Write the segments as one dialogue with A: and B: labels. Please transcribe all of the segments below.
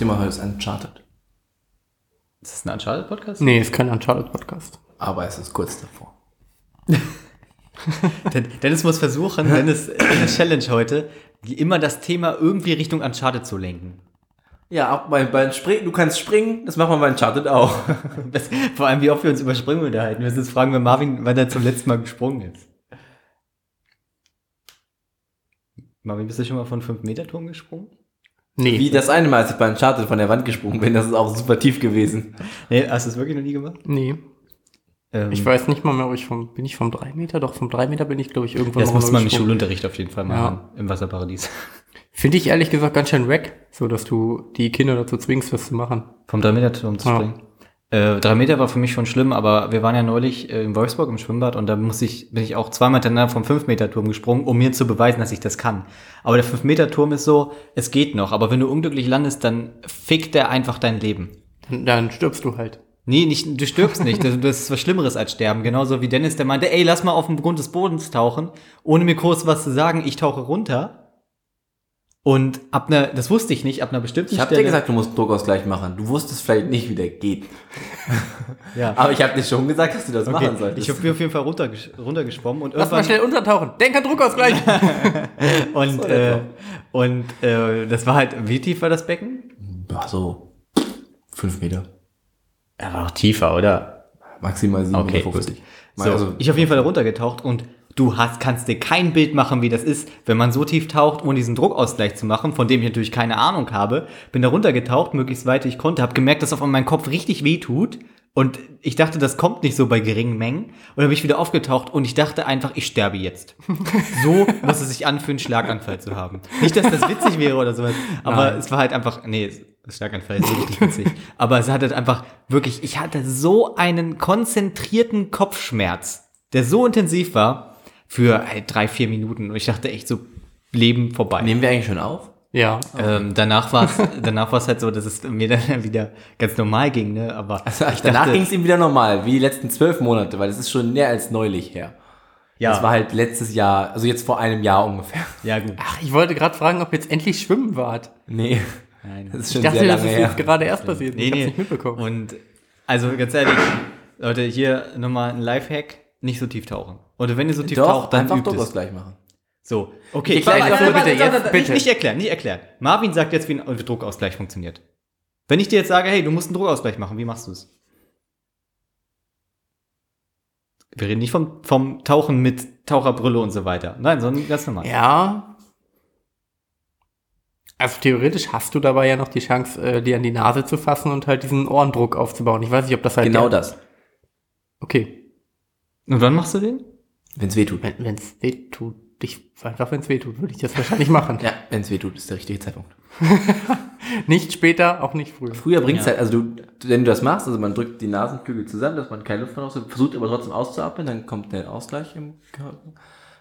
A: Thema heute ist Uncharted.
B: Ist das ein Uncharted-Podcast?
C: Nee, ist kein Uncharted-Podcast.
A: Aber es ist kurz davor.
B: Den- Dennis muss versuchen, Dennis, Dennis Challenge heute, wie immer das Thema irgendwie Richtung Uncharted zu lenken.
A: Ja, auch bei, bei Springen, du kannst springen, das machen wir bei Uncharted auch.
B: Vor allem, wie oft wir uns über Sprünge unterhalten. Wir müssen jetzt fragen, wenn Marvin, wann er zum letzten Mal gesprungen ist. Marvin, bist du schon mal von 5-Meter-Turm gesprungen?
C: Nee.
A: Wie das eine Mal, als ich bei Uncharted von der Wand gesprungen bin, das ist auch super tief gewesen.
B: Nee, hast du es wirklich noch nie gemacht?
C: Nee.
B: Ähm,
C: Ich weiß nicht mal mehr, ob ich vom, bin ich vom 3 Meter? Doch, vom 3 Meter bin ich, glaube ich, irgendwann
B: Das muss man im. Schulunterricht auf jeden Fall
C: Ja.
B: machen, im Wasserparadies.
C: Finde ich ehrlich gesagt ganz schön wack, so dass du die Kinder dazu zwingst, das zu machen.
B: Vom 3-Meter-Turm zu
C: Ja.
B: Äh, drei Meter war für mich schon schlimm, aber wir waren ja neulich äh, in Wolfsburg im Schwimmbad und da muss ich, bin ich auch zweimal hintereinander vom 5-Meter-Turm gesprungen, um mir zu beweisen, dass ich das kann. Aber der 5-Meter-Turm ist so, es geht noch, aber wenn du unglücklich landest, dann fickt der einfach dein Leben.
C: Dann, dann stirbst du halt.
B: Nee, nicht, du stirbst nicht. Das, das ist was Schlimmeres als sterben. Genauso wie Dennis, der meinte, ey, lass mal auf den Grund des Bodens tauchen, ohne mir kurz was zu sagen. Ich tauche runter. Und ab einer, das wusste ich nicht, ab einer bestimmten
A: Ich habe dir gesagt, du musst Druckausgleich machen. Du wusstest vielleicht nicht, wie der geht.
B: ja.
A: Aber ich habe dir schon gesagt, dass du das
B: Okay,
A: machen solltest.
B: ich bin auf jeden Fall runtergesch runtergeschwommen und
C: Lass mal
B: irgendwann
C: schnell untertauchen. Denk an Druckausgleich.
B: und äh, und äh, das war halt wie tief war das Becken?
A: ja, so fünf Meter.
B: Er war auch tiefer, oder?
A: Maximal
B: Okay,
A: 750.
B: gut.
A: Mal
B: So,
A: also,
B: ich auf jeden Fall da runtergetaucht und du hast, kannst dir kein Bild machen, wie das ist, wenn man so tief taucht, ohne diesen Druckausgleich zu machen, von dem ich natürlich keine Ahnung habe. Bin da runtergetaucht, möglichst weit ich konnte, habe gemerkt, dass auf einmal mein Kopf richtig weh tut. Und ich dachte, das kommt nicht so bei geringen Mengen. Und dann bin ich wieder aufgetaucht und ich dachte einfach, ich sterbe jetzt. So muss es sich anfühlen, Schlaganfall zu haben. Nicht, dass das witzig wäre oder sowas, aber
C: Nein.
B: es war halt einfach, nee, Schlaganfall ist richtig witzig. Aber es hat halt einfach wirklich, ich hatte so einen konzentrierten Kopfschmerz, der so intensiv war, für halt drei, vier Minuten. Und ich dachte echt so, Leben vorbei.
A: nehmen wir eigentlich schon auf?
C: ja.
B: Ähm, danach war es danach war's halt so, dass es mir dann wieder ganz normal ging, ne? Aber
A: Also, danach ging es ihm wieder normal, wie die letzten zwölf Monate, weil das ist schon mehr als neulich her.
B: ja,
A: Das war halt letztes Jahr, also jetzt vor einem Jahr ungefähr.
B: ja gut.
C: Ach, ich wollte gerade fragen, ob jetzt endlich schwimmen wart.
A: Nee,
B: Nein.
A: das ist
C: Ich
A: schon
C: dachte,
A: sehr
C: das
A: lange
C: ist
A: her.
C: jetzt gerade erst passiert.
B: Nee,
C: ich hab's
B: nee.
C: nicht mitbekommen.
B: Und also ganz ehrlich, Leute, hier nochmal ein Lifehack, nicht so tief tauchen. Oder wenn ihr so tief
A: Doch,
B: taucht, dann
A: einfach
B: übt es.
A: Druckausgleich machen.
B: So, okay.
C: Ich erkläre bitte
B: warte,
C: jetzt, bitte.
B: Nicht, nicht erklären, nicht erklären. Marvin sagt jetzt, wie ein Druckausgleich funktioniert. Wenn ich dir jetzt sage, hey, du musst einen Druckausgleich machen, wie machst du es? Wir reden nicht vom, vom Tauchen mit Taucherbrille und so weiter. Nein, sondern ganz normal.
C: Ja. Also theoretisch hast du dabei ja noch die Chance, äh, dir an die Nase zu fassen und halt diesen Ohrendruck aufzubauen. Ich weiß nicht, ob das halt
A: Genau das.
C: Okay.
B: Und wann machst du den?
A: Wenn es weh tut.
C: Wenn es weh tut, ich einfach wenn es weh tut, würde ich das wahrscheinlich machen.
A: Ja, wenn es weh tut, ist der richtige Zeitpunkt.
C: Nicht später, auch nicht früher.
A: Früher bringt's halt, also du, wenn du das machst, also man drückt die Nasenflügel zusammen, dass man keine Luft mehr raus, versucht aber trotzdem auszuatmen, dann kommt der Ausgleich im Körper.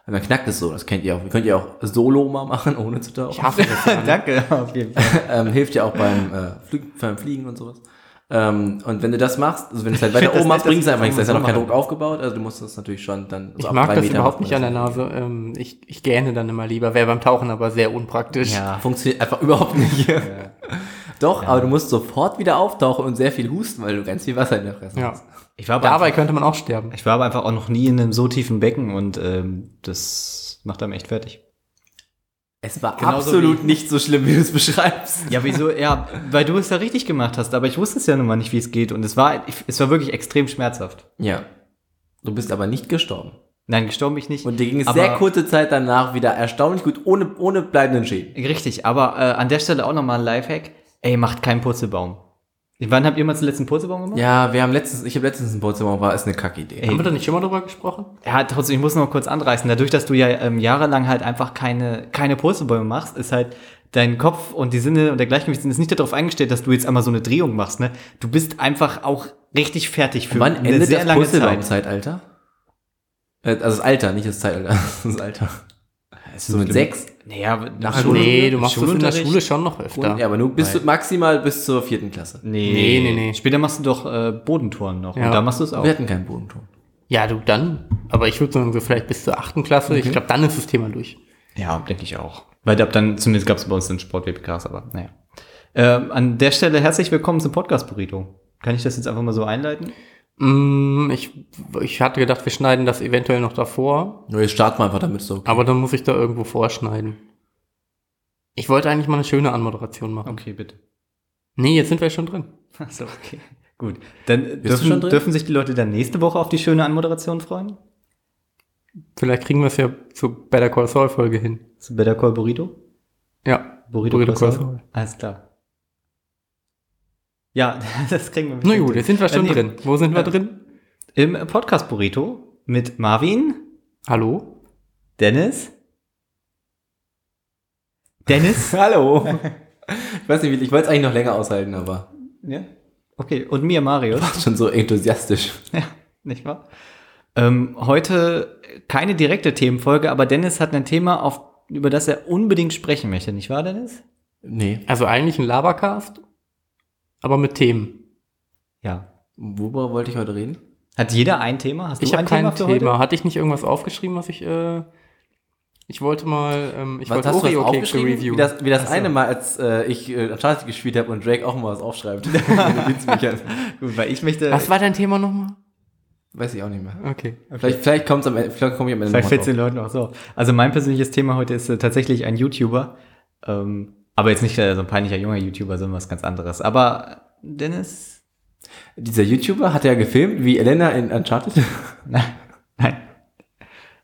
A: Und dann knackt es so, das kennt ihr auch. Ihr könnt ja auch Solo mal machen, ohne zu tauchen.
C: Ich hasse das ja.
B: Danke, auf jeden Fall.
A: ähm, hilft ja auch beim, äh, Flug, beim Fliegen und sowas. Ähm, und wenn du das machst, also wenn du es halt weiter oben machst, bringt es einfach nichts. Da ist ja
B: so
A: noch kein. Druck aufgebaut, also du musst das natürlich schon dann.
C: Ich
A: ab
C: mag
A: drei
C: das
A: Metern
C: überhaupt nicht an der. Nase. Ähm, ich, ich gähne dann immer lieber. Wäre beim Tauchen aber sehr unpraktisch.
B: Ja.
A: Funktioniert einfach überhaupt nicht. Doch, aber du musst sofort wieder auftauchen und sehr viel husten, weil du ganz viel Wasser in der Fresse
C: Ja.
A: hast.
B: Ich war aber
C: Dabei könnte man auch sterben.
B: Ich war aber einfach auch noch nie in einem so tiefen Becken und ähm, das macht einem echt fertig.
A: Es war
B: Genauso
A: absolut nicht so schlimm, wie du es beschreibst.
B: Ja, wieso? Ja, weil du es ja richtig gemacht hast, aber ich wusste es ja nun mal nicht, wie es geht und es war, es war wirklich extrem schmerzhaft.
A: Ja. Du bist aber nicht gestorben.
B: Nein, gestorben bin ich nicht.
A: Und dir ging es sehr kurze Zeit danach wieder erstaunlich gut, ohne, ohne bleibenden Schäden.
B: Richtig, aber äh, an der Stelle auch nochmal ein Lifehack. Ey, macht keinen Purzelbaum. Wann habt ihr mal den letzten Purzelbaum gemacht?
A: Ja, wir haben letztens, ich habe letztens ein Purzelbaum, war ist eine Kackidee.
C: Haben wir da nicht schon mal drüber gesprochen?
B: Ja, trotzdem, ich muss noch kurz anreißen. Dadurch, dass du ja ähm, jahrelang halt einfach keine, keine Purzelbäume machst, ist halt dein Kopf und die Sinne und der Gleichgewicht ist nicht darauf eingestellt, dass du jetzt einmal so eine Drehung machst, ne? Du bist einfach auch richtig fertig für
A: Wann
B: eine
A: endet
B: sehr
A: das
B: lange Zeit.
A: Purzelbaum-Zeitalter? Äh, Also das Alter, nicht das Zeitalter. Das Alter. So mit sechs?
B: Naja,
A: Nach
B: Schule-
C: nee, du machst das in der? Schule schon noch öfter.
A: Ja, aber nur bis zu, maximal bis zur vierten Klasse.
B: Nee.
C: Nee, nee, nee.
B: Später machst du doch äh, Bodentouren noch.
C: Ja.
B: Und da machst du es auch.
A: Wir hatten keinen Bodenton.
C: Ja, du dann. Aber ich würde sagen, so vielleicht bis zur achten Klasse. Ich glaube, dann ist das Thema durch.
B: Ja, denke ich auch. Weil ab dann, zumindest gab es bei uns den Sport-WPKs, aber naja. Ähm, an der Stelle herzlich willkommen zum Podcast Burrito. Kann ich das jetzt einfach mal so einleiten?
C: Mm, ich, ich hatte gedacht, wir schneiden das eventuell noch davor,
A: Nur jetzt starten wir einfach damit so.
C: aber dann muss ich da irgendwo vorschneiden. Ich wollte eigentlich mal eine schöne Anmoderation machen.
B: Okay, bitte.
C: Nee, jetzt sind wir schon drin.
B: Achso, okay. Gut. Dann
A: du
B: dürfen,
A: schon drin?
B: dürfen sich die Leute dann nächste Woche auf die schöne Anmoderation freuen?
C: Vielleicht kriegen wir es ja zur Better Call Saul Folge hin.
B: Zu Better Call Burrito?
C: Ja.
B: Burrito,
C: Burrito
B: Call? Saul. Alles klar. Ja, das kriegen wir
C: Na gut, jetzt sind wir schon
B: Äh,
C: drin. Wo sind wir
B: Ja.
C: drin?
B: Im Podcast Burrito mit Marvin,
C: Hallo?
B: Dennis. Dennis?
A: Hallo. ich weiß nicht, ich wollte es eigentlich noch länger aushalten, aber
B: ja. Okay, und mir, Marius.
A: schon so enthusiastisch.
B: Ja, nicht wahr? Ähm, heute keine direkte Themenfolge, aber Dennis hat ein Thema, auf, über das er unbedingt sprechen möchte, nicht wahr, Dennis?
A: Nee.
C: Also eigentlich ein Labercast, aber mit Themen.
B: Ja.
A: Worüber wollte ich heute reden?
B: Hat jeder ein Thema? Hast
C: Ich
B: du
C: habe
B: ein
C: kein
B: Thema
C: Thema.
B: für heute?
C: Hatte ich nicht irgendwas aufgeschrieben, was ich. Äh, ich wollte mal. Ähm, ich
A: Was
C: wollte Oreo-Kekse
A: aufgeschrieben?
C: reviewen.
A: Wie das, wie das eine Mal, als äh, ich äh, Uncharted gespielt habe und Drake auch mal was aufschreibt.
B: Gut, weil ich möchte.
C: was war dein Thema nochmal?
A: Weiß ich auch nicht mehr.
C: Okay.
A: Vielleicht, vielleicht kommt's am Ende, vielleicht komme ich am Ende
B: Vielleicht fällt
A: mal
B: den. Leuten auch so. Also mein persönliches Thema heute ist äh, tatsächlich ein YouTuber. Ähm, aber jetzt nicht äh, so ein peinlicher junger YouTuber, sondern was ganz anderes. Aber Dennis.
A: Dieser YouTuber hat ja gefilmt, wie Elena in Uncharted.
B: Nein. Nein.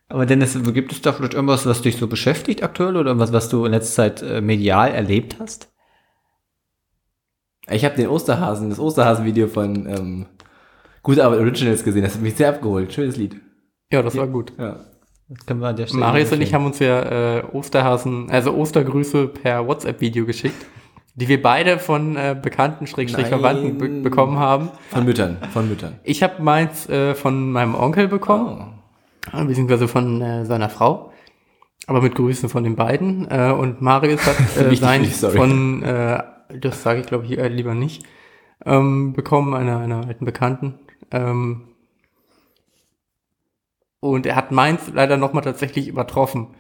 B: Aber Dennis, gibt es da vielleicht irgendwas, was dich so beschäftigt aktuell oder irgendwas, was du in letzter Zeit äh, medial erlebt hast?
A: Ich habe den Osterhasen, das Osterhasen-Video von ähm, Gute Arbeit Originals gesehen. Das hat mich sehr abgeholt. Schönes Lied.
C: Ja, das war gut.
A: Ja.
B: Das können wir an der Stelle
C: Marius und ich haben uns ja äh, Osterhasen, also Ostergrüße per WhatsApp-Video geschickt, die wir beide von äh, Bekannten, Schrägstrich. Verwandten be bekommen haben.
A: Von Müttern, von Müttern.
C: Ich habe meins äh, von meinem Onkel bekommen,
A: Oh.
C: beziehungsweise von äh, seiner Frau, aber mit Grüßen von den beiden. Äh, und Marius hat äh, sein von, äh, das sage ich glaube ich äh, lieber nicht, ähm, bekommen, einer, einer alten Bekannten. Ähm, und er hat meins leider nochmal tatsächlich übertroffen.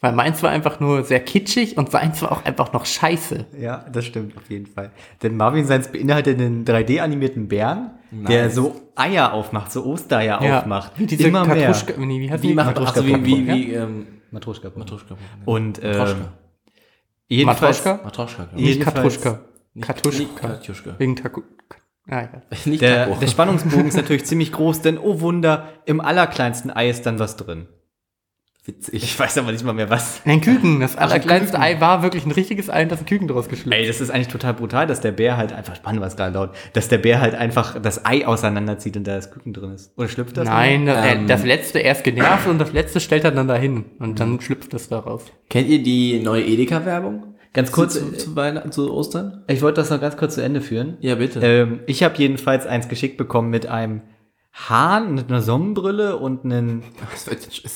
C: Weil meins war einfach nur sehr kitschig und seins war auch einfach noch scheiße.
B: Ja, das stimmt auf jeden Fall. Denn Marvin Seins beinhaltet einen 3D-animierten Bären, der
A: Nice.
B: so Eier aufmacht, so Ostereier aufmacht.
C: Wie diese
B: Immer mehr.
C: Katruschka, nee, wie heißt
A: Wie
C: die?
A: macht
B: Matruschka
A: also wie, wie, wie, ähm,
B: Matruschka.
A: Matruschka.
B: Und äh,
A: Matroschka.
B: jedenfalls,
C: Matroschka?
A: Matruschka, glaube
C: Nee,
A: ich.
B: jedenfalls-
C: Katruschka. Katruschka.
A: Katjuschka.
C: Wegen Taku. Ah, egal.
A: Nicht
B: der, der Spannungsbogen ist natürlich ziemlich groß, denn oh Wunder, im allerkleinsten Ei ist dann was drin.
A: Witzig.
B: Ich weiß aber nicht mal mehr was.
C: Ein Küken. Das
A: ein
C: allerkleinste. Ei war wirklich ein richtiges Ei und das ein Küken draus geschlüpft.
B: Ey, das ist eigentlich total brutal, dass der Bär halt einfach, Mann, was gerade laut, dass der Bär halt einfach das Ei auseinanderzieht und da das Küken drin ist. Oder schlüpft das?
C: Nein, das,
A: Ähm.
C: äh, das letzte erst genervt und das letzte stellt er dann dahin. Und dann schlüpft es da raus.
A: Kennt ihr die neue Edeka-Werbung?
B: Ganz kurz,
A: Zu, zu, zu Weihnachten, zu Ostern?
B: ich wollte das noch ganz kurz zu Ende führen.
A: Ja, bitte.
B: Ähm, ich habe jedenfalls eins geschickt bekommen mit einem Hahn, mit einer Sonnenbrille und einem,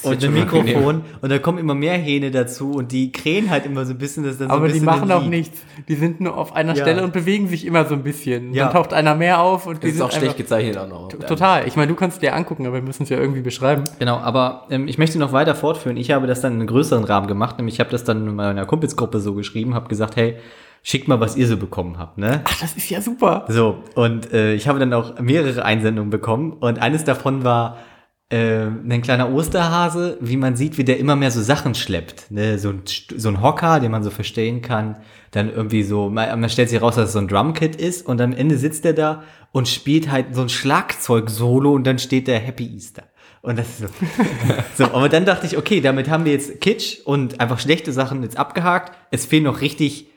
B: und einem. Mikrofon. Und da kommen immer mehr Hähne dazu und die krähen halt immer so ein bisschen, das dann so
C: Aber
B: ein
C: die
B: bisschen
C: machen
B: ein
C: auch
B: Lied.
C: nichts. Die sind nur auf einer
B: Ja.
C: Stelle und bewegen sich immer so ein bisschen.
B: Ja.
C: Dann taucht einer mehr auf und die
A: Das ist
C: sind
A: auch schlecht gezeichnet auch noch.
C: Total. Ich meine, du kannst dir angucken, aber wir müssen es ja irgendwie beschreiben.
B: Genau, aber ähm, ich möchte noch weiter fortführen. Ich habe das dann in einem größeren Rahmen gemacht, nämlich ich habe das dann in meiner Kumpelsgruppe so geschrieben, habe gesagt, hey, schickt mal, was ihr so bekommen habt, ne?
C: Ach, das ist ja super.
B: So, und äh, ich habe dann auch mehrere Einsendungen bekommen und eines davon war äh, ein kleiner Osterhase, wie man sieht, wie der immer mehr so Sachen schleppt. Ne? So, ein, so ein Hocker, den man so verstehen kann. Dann irgendwie so, man, man stellt sich raus, dass es so ein Drumkit ist und am Ende sitzt er da und spielt halt so ein Schlagzeug-Solo und dann steht der Happy Easter. Und das ist so. so, aber dann dachte ich, okay, damit haben wir jetzt Kitsch und einfach schlechte Sachen jetzt abgehakt. Es fehlen noch richtig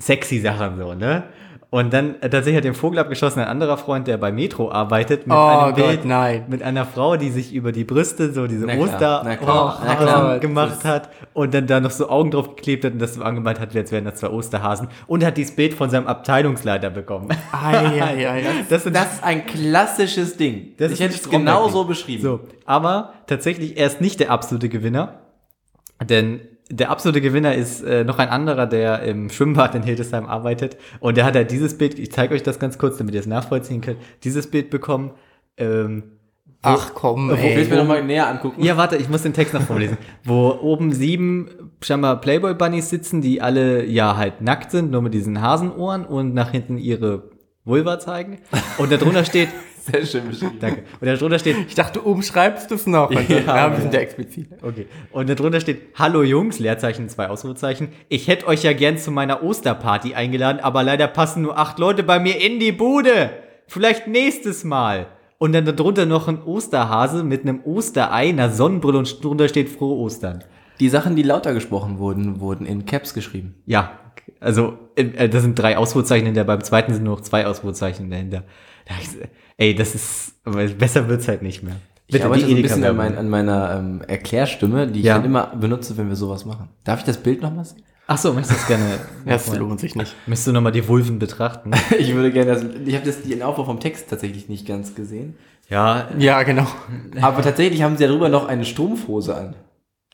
B: sexy Sachen so, ne? Und dann äh, tatsächlich hat den Vogel abgeschossen ein anderer Freund, der bei Metro arbeitet, mit
C: Oh
B: einem
C: Gott,
B: Bild
C: nein.
B: mit einer Frau, die sich über die Brüste so diese
A: Na klar,
B: Oster
A: na klar, na
C: klar.
B: oh, gemacht hat und dann da noch so Augen drauf geklebt hat und das so angemalt hat, als wären das zwei Osterhasen und hat dieses Bild von seinem Abteilungsleiter bekommen.
C: Ei, ei, ei.
B: Das sind
A: Das ist ein klassisches Ding.
B: Das
A: ich
B: ist
A: hätte es genau so beschrieben.
B: So, aber tatsächlich er ist nicht der absolute Gewinner, denn der absolute Gewinner ist äh, noch ein anderer, der im Schwimmbad in Hildesheim arbeitet und der hat halt dieses Bild, ich zeige euch das ganz kurz, damit ihr es nachvollziehen könnt, dieses Bild bekommen, ähm,
C: Ach komm,
A: Ich will
C: ey.
A: es mir nochmal näher angucken.
B: Ja, warte, ich muss den Text noch vorlesen. Wo oben sieben scheinbar Playboy-Bunnies sitzen, die alle ja halt nackt sind, nur mit diesen Hasenohren und nach hinten ihre Vulva zeigen. Und darunter steht,
A: Sehr schön beschrieben.
B: danke, und darunter steht,
C: Ich dachte, du umschreibst es noch. Also,
B: Ja,
C: ja, wir sind ja explizit.
B: okay, und darunter steht, hallo Jungs, Leerzeichen, zwei Ausrufezeichen, ich hätte euch ja gern zu meiner Osterparty eingeladen, aber leider passen nur acht Leute bei mir in die Bude. Vielleicht nächstes Mal. Und dann darunter noch ein Osterhase mit einem Osterei, einer Sonnenbrille und drunter steht frohe Ostern.
A: Die Sachen, die lauter gesprochen wurden, wurden in Caps geschrieben.
B: Ja, also äh, das sind drei Ausrufezeichen hinter, beim zweiten sind nur noch zwei Ausrufezeichen dahinter. Da ey, das ist, aber besser wird's halt nicht mehr.
A: Ich arbeite so ein bisschen an, mein, an meiner ähm, Erklärstimme, die ich
B: Ja.
A: dann immer benutze, wenn wir sowas machen. Darf ich das Bild nochmal sehen?
B: Ach so, möchtest du das gerne?
C: Das lohnt sich nicht.
B: Möchtest du nochmal die Vulven betrachten?
A: Ich würde gerne das. Ich habe das den Aufbau vom Text tatsächlich nicht ganz gesehen.
B: ja,
C: Ja, genau.
A: Aber tatsächlich haben sie darüber noch eine Strumpfhose an.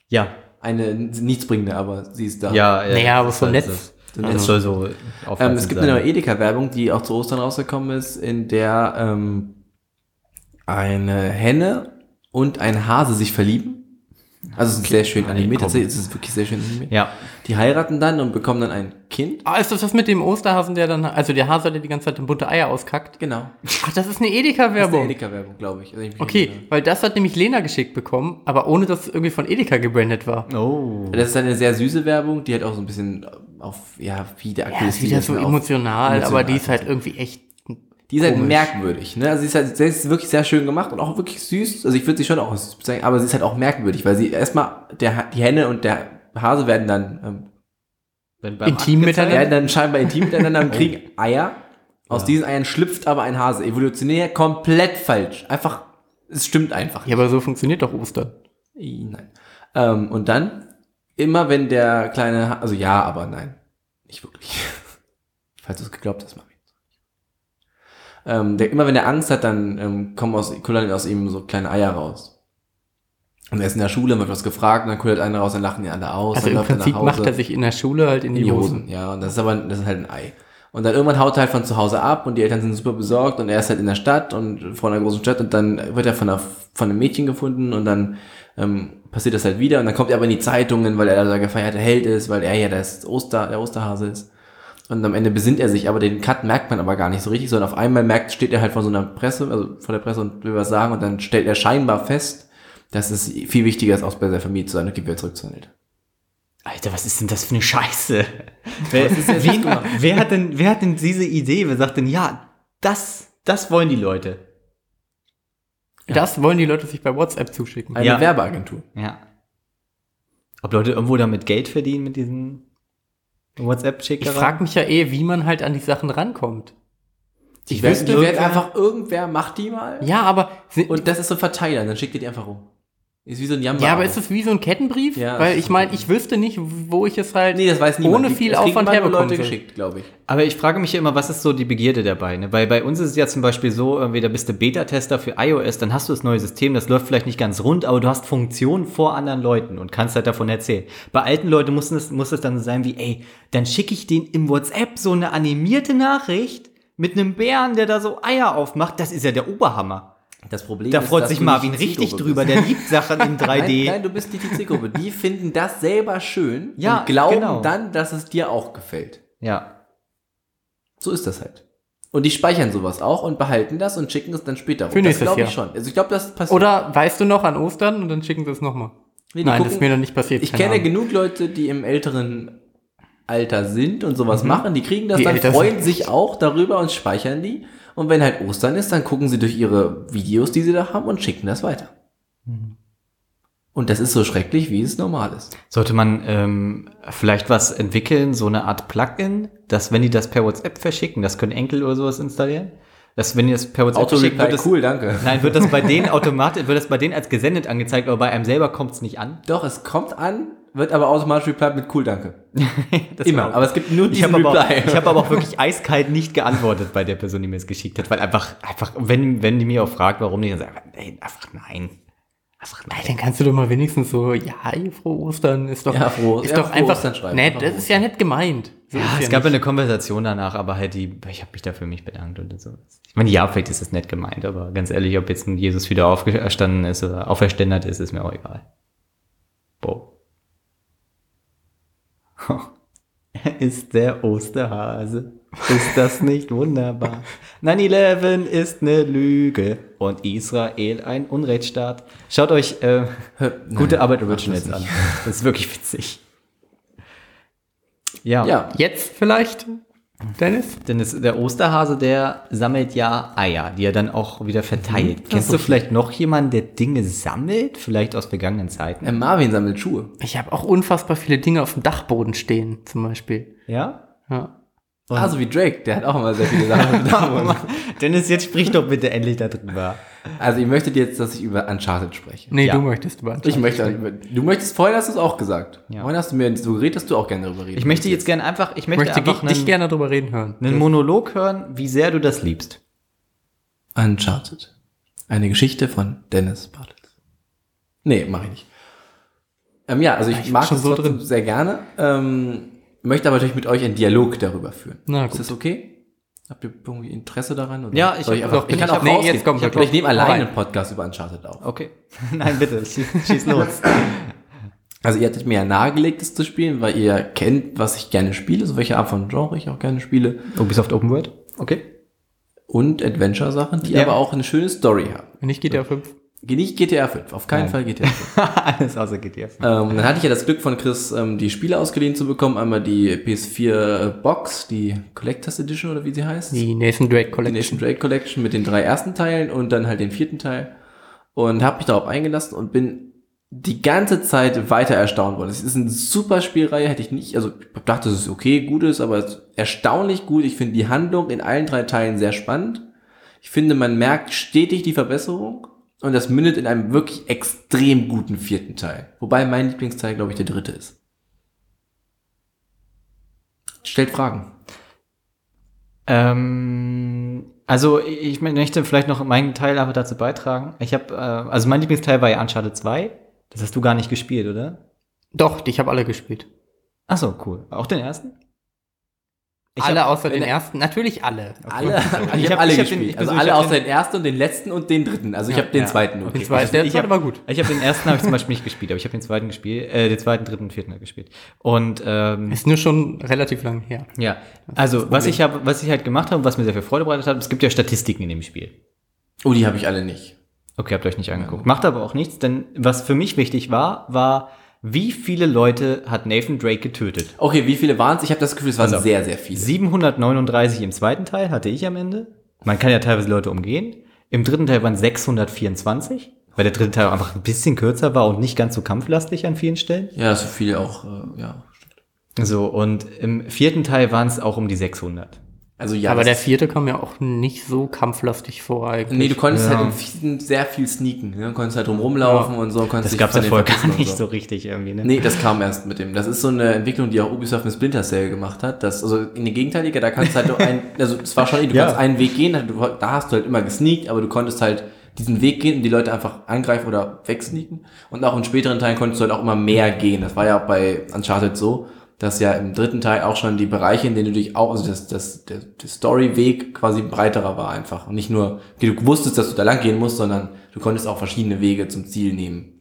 B: ja,
A: Eine nichtsbringende, aber sie ist da.
B: ja. ja
C: Naja, aber so
B: heißt,
C: Netz.
B: Das,
A: So
B: das soll so
A: Ähm, es gibt
B: sein.
A: eine neue Edeka-Werbung, die auch zu Ostern rausgekommen ist, in der ähm, eine Henne und ein Hase sich verlieben. Also es ist sehr schön animiert, tatsächlich, es ist wirklich sehr schön animiert.
B: Ja,
A: Die heiraten dann und bekommen dann ein Kind.
C: Ah, ist das das mit dem Osterhasen, der dann, also der Hase, der die ganze Zeit in bunte Eier auskackt?
A: Genau.
C: Ach, das ist eine
A: Das ist eine
C: Edeka-Werbung.
A: Edeka-Werbung, glaube ich. Also ich
C: Okay,
A: erinnere.
C: weil das hat nämlich Lena geschickt bekommen, aber ohne dass es irgendwie von Edeka gebrandet war.
B: oh.
A: Das ist eine sehr süße Werbung, die hat auch so ein bisschen auf, ja, wie der
C: Ja,
A: aktuelle
C: ist
A: Stil
C: wieder so emotional,
A: emotional
C: aber die ist halt irgendwie echt.
A: Die ist halt
C: komisch.
A: merkwürdig, ne? Also sie ist halt, sie ist wirklich sehr schön gemacht und auch wirklich süß. Also ich würde sie schon auch süß bezeichnen, aber sie ist halt auch merkwürdig, weil sie erstmal, der, die Henne und der Hase werden dann, ähm,
C: Intim miteinander?
A: werden dann scheinbar intim miteinander und kriegen Eier. Aus diesen Eiern schlüpft aber ein Hase. Evolutionär komplett falsch. Einfach, es stimmt einfach.
C: Ja, aber so funktioniert doch Ostern.
A: Nein. Ähm, und dann, immer wenn der kleine, also ja, aber nein. Nicht wirklich. Falls du es geglaubt hast, Mami. Ähm, der, immer wenn er Angst hat, dann ähm, kommen aus, kullern aus ihm so kleine Eier raus. Und er ist in der Schule, wird was gefragt, und dann kullert einer raus, dann lachen die alle aus.
C: Also
A: dann
C: im
A: läuft er
C: Prinzip
A: nach Hause
C: macht er sich in der Schule halt in die, Hosen.
A: Ja, und das ist aber, das ist halt ein Ei. Und dann irgendwann haut er halt von zu Hause ab und die Eltern sind super besorgt und er ist halt in der Stadt und vor einer großen Stadt und dann wird er von, einer, von einem Mädchen gefunden und dann ähm, passiert das halt wieder und dann kommt er aber in die Zeitungen, weil er da der gefeierte Held ist, weil er ja das Oster, der Osterhase ist. Und am Ende besinnt er sich, aber den Cut merkt man aber gar nicht so richtig, sondern auf einmal merkt, steht er halt vor so einer Presse, also vor der Presse und will was sagen und dann stellt er scheinbar fest, dass es viel wichtiger ist, auch bei seiner Familie zu sein und geht wieder zurück zu seinen Eltern.
B: Alter, was ist denn das für eine Scheiße? Wer, wen, wer, hat denn, wer hat denn diese Idee? Wer sagt denn, ja, das, das wollen die Leute?
C: Das wollen die Leute sich bei WhatsApp zuschicken.
A: Eine
B: Ja.
A: Werbeagentur.
B: Ja. Ob Leute irgendwo damit Geld verdienen mit diesen
C: Ich
B: WhatsApp-Schickereien?
C: frage mich ja eh, wie man halt an die Sachen rankommt.
A: Ich
C: wüsste, irgendwer-
A: einfach irgendwer macht die mal.
C: Ja, aber sind,
A: Und das ist so ein Verteiler, dann schickt ihr die einfach rum. Ist wie so ein Jamba.
C: ja, aber ist das wie so ein Kettenbrief?
A: Ja,
C: Weil
A: das
C: ich meine, ich wüsste nicht, wo ich es halt
A: Nee, das weiß niemand.
C: ohne viel
A: es kriegen
C: Aufwand herbekommen
A: Leute geschickt, glaube ich.
B: Aber ich frage mich ja immer, was ist so die Begierde dabei? Ne? Weil bei uns ist es ja zum Beispiel so, entweder bist du Beta-Tester für iOS, dann hast du das neue System, das läuft vielleicht nicht ganz rund, aber du hast Funktionen vor anderen Leuten und kannst halt davon erzählen. Bei alten Leuten muss es, muss es dann so sein wie, ey, dann schicke ich denen im WhatsApp so eine animierte Nachricht mit einem Bären, der da so Eier aufmacht. Das ist ja der Oberhammer.
A: Das Problem
B: Da
A: ist,
B: freut
A: dass
B: sich
A: du
B: Marvin richtig
A: Zielgruppe
B: drüber.
A: bist.
B: Der liebt Sachen in 3D.
A: Nein, nein, du bist nicht die Zielgruppe. Die finden das selber schön
B: Ja,
A: und glauben
B: genau.
A: dann, dass es dir auch gefällt.
B: Ja.
A: So ist das halt. Und die speichern sowas auch und behalten das und schicken es dann später rum.
C: Für
A: das
C: nächstes
A: glaube ich schon. Also ich glaube, das passiert.
C: Oder weißt du noch an Ostern und dann schicken sie es nochmal.
A: Nee,
C: Nein, das
A: gucken-
C: ist mir noch nicht passiert.
A: Ich kenne
C: Ahnung.
A: genug Leute, die im älteren Alter sind und sowas machen. Die kriegen das
C: Die
A: dann,
C: älter
A: freuen sich auch darüber und speichern die. Und wenn halt Ostern ist, dann gucken sie durch ihre Videos, die sie da haben und schicken das weiter. Und das ist so schrecklich, wie es normal ist.
B: Sollte man ähm, vielleicht was entwickeln, so eine Art Plugin, dass wenn die das per WhatsApp verschicken, das können Enkel oder sowas installieren, dass wenn die das per WhatsApp verschicken, wird das,
A: cool, danke.
B: nein, wird das bei denen automatisch, wird das bei denen als gesendet angezeigt, aber bei einem selber kommt es nicht an.
A: Doch, es kommt an, wird aber automatisch replied mit cool, danke.
B: Das
A: Immer. Aber es gibt nur
B: ich
A: diesen
B: habe aber,
A: Reply.
B: ich habe aber auch wirklich eiskalt nicht geantwortet bei der Person, die mir es geschickt hat, weil einfach, einfach, wenn, wenn die mir auch fragt, warum nicht, dann sage ich, einfach nein.
C: Ey, dann kannst du doch mal wenigstens so, ja, frohe Ostern ist doch,
A: Ja, frohe-
C: ist
A: ja,
C: doch
A: frohe
C: einfach
A: Ostern schreiben,
C: nett.
A: einfach
C: Das ist ja nett gemeint. So
B: Ja, es gab ja
C: nicht.
B: eine Konversation danach, aber halt die, ich habe mich da für mich bedankt und so. Ich meine, ja, vielleicht ist es nett gemeint, aber ganz ehrlich, ob jetzt ein Jesus wieder auferstanden ist oder auferständert ist, ist mir auch egal. Bo. Er ist der Osterhase. Ist das nicht wunderbar? 9-11 ist eine Lüge und Israel ein Unrechtsstaat. Schaut euch äh, gute Arbeit Originals an. Das ist wirklich witzig. Ja.
A: Ja,
C: Jetzt vielleicht, Dennis?
B: Denn es, der Osterhase, der sammelt ja Eier, die er dann auch wieder verteilt. Kennst du vielleicht noch jemanden, der Dinge sammelt? Vielleicht aus vergangenen Zeiten?
A: äh, Marvin sammelt Schuhe.
C: Ich habe auch unfassbar viele Dinge auf dem Dachboden stehen, zum Beispiel.
B: Ja?
C: Ja.
A: Ah, so wie Drake, der hat auch immer sehr viele Sachen.
B: Dennis, jetzt sprich doch bitte endlich darüber.
A: also ihr möchtet jetzt, dass ich über Uncharted spreche.
C: Nee,
B: Ja.
C: du möchtest über
A: Ich möchte, du möchtest, vorhin hast du es auch gesagt.
B: Ja.
A: Vorhin hast du mir suggeriert, dass du auch gerne darüber reden
B: Ich möchte jetzt gerne einfach, ich möchte,
C: möchte
B: einfach
C: dich
B: einen,
C: gerne darüber reden hören.
B: einen Monolog hören, wie sehr du das liebst.
A: Uncharted. Eine Geschichte von Dennis Bartels. Nee, mache ich nicht. Ähm, ja, also ich,
C: Ich
A: mag es
C: schon so
A: trotzdem
C: drin.
A: sehr gerne. Ähm, möchte aber natürlich mit euch einen Dialog darüber führen.
C: Na
A: Ist
C: gut.
A: das okay? Habt ihr irgendwie Interesse daran? Oder
B: Ja, ich
A: soll
B: hab-
A: einfach,
B: doch,
A: ich kann
B: ich
A: auch
C: nee, jetzt komm,
A: ich,
C: komm.
A: ich nehme
C: rein.
A: einen Podcast über Uncharted auf.
B: Okay. Nein, bitte, schieß, schieß los.
A: Also ihr hattet mir ja nahegelegt, das zu spielen, weil ihr kennt, was ich gerne spiele, so welche Art von Genre ich auch gerne spiele.
B: Ubisoft Open World? Okay.
A: Und Adventure-Sachen, die
B: Ja.
A: aber auch eine schöne Story haben.
C: Wenn nicht GTA 5.
A: Nicht GTA 5, auf keinen
B: Nein.
A: Fall GTA 5.
B: Alles außer GTA.
A: ähm, und dann hatte ich ja das Glück von Chris, ähm, die Spiele ausgeliehen zu bekommen. Einmal die PS4 Box, die Collectors Edition oder wie sie heißt.
C: Die Nathan Drake
A: die
C: Collection.
A: Nation Drake Collection mit den drei ersten Teilen und dann halt den vierten Teil. Und habe mich darauf eingelassen und bin die ganze Zeit weiter erstaunt worden. Es ist eine super Spielreihe, hätte ich nicht, also ich dachte, es ist okay, gut ist, aber es ist erstaunlich gut. Ich finde die Handlung in allen drei Teilen sehr spannend. Ich finde, man merkt stetig die Verbesserung und das mündet in einem wirklich extrem guten vierten Teil. Wobei mein Lieblingsteil, glaube ich, der dritte ist. Stellt Fragen.
B: Ähm, also ich möchte vielleicht noch meinen Teil aber dazu beitragen. Ich habe, äh, also mein Lieblingsteil war ja Uncharted 2. Das hast du gar nicht gespielt, oder?
C: Doch, ich habe alle gespielt.
B: Ach so, cool. Auch den ersten? Ich
C: alle
B: hab-
C: außer den ersten. Natürlich alle.
A: Alle, also ich,
B: Ich
A: habe
B: hab-
A: alle
B: ich hab den-
A: gespielt.
B: ich
A: also alle außer
B: den-
A: den ersten und den letzten und den dritten. Also ich habe den
B: ja.
A: zweiten nur.
C: Den zweiten, der
B: ich
C: zweite
B: hab-
C: war gut.
B: Ich habe den ersten habe ich zum Beispiel nicht gespielt, aber ich habe den zweiten gespielt, äh, den zweiten, dritten, vierten gespielt. Und ähm,
C: Ist nur schon relativ lang her.
B: ja, also was ich habe, was ich halt gemacht habe, was mir sehr viel Freude bereitet hat, es gibt ja Statistiken in dem Spiel.
A: Oh, die habe ich alle nicht.
B: Okay, habt ihr euch nicht angeguckt. Macht aber auch nichts, denn was für mich wichtig war, war, wie viele Leute hat Nathan Drake getötet?
A: Okay, wie viele waren es? Ich habe das Gefühl, es waren
B: auf.
A: sehr, sehr viele.
B: 739 im zweiten Teil hatte ich am Ende. Man kann ja teilweise Leute umgehen. Im dritten Teil waren 624, weil der dritte Teil einfach ein bisschen kürzer war und nicht ganz so kampflastig an vielen Stellen.
A: Ja, so viele auch, äh, ja.
B: So, und im vierten Teil waren es auch um die 600.
A: Also ja.
C: Aber der vierte kam ja auch nicht so kampflastig vor eigentlich.
A: Nee, du konntest
B: Ja.
A: halt im vierten sehr viel sneaken. Ne? Du konntest halt drum rumlaufen und so. und Konntest
B: Das gab's
A: von
B: ja vorher gar nicht so richtig irgendwie, ne?
A: Nee, das kam erst mit dem. Das ist so eine Entwicklung, die auch Ubisoft mit Splinter Cell gemacht hat. Das, also in der Gegenteilige, da kannst du halt nur ein, also es war schon, du
B: Ja.
A: kannst einen Weg gehen, da hast du halt immer gesneakt, aber du konntest halt diesen Weg gehen und die Leute einfach angreifen oder wegsneaken. Und auch in späteren Teilen konntest du halt auch immer mehr gehen. Das war ja auch bei Uncharted so, dass ja im dritten Teil auch schon die Bereiche, in denen du dich auch, also das, das, der, der Story-Weg quasi breiterer war einfach. Und nicht nur, du wusstest, dass du da lang gehen musst, sondern du konntest auch verschiedene Wege zum Ziel nehmen.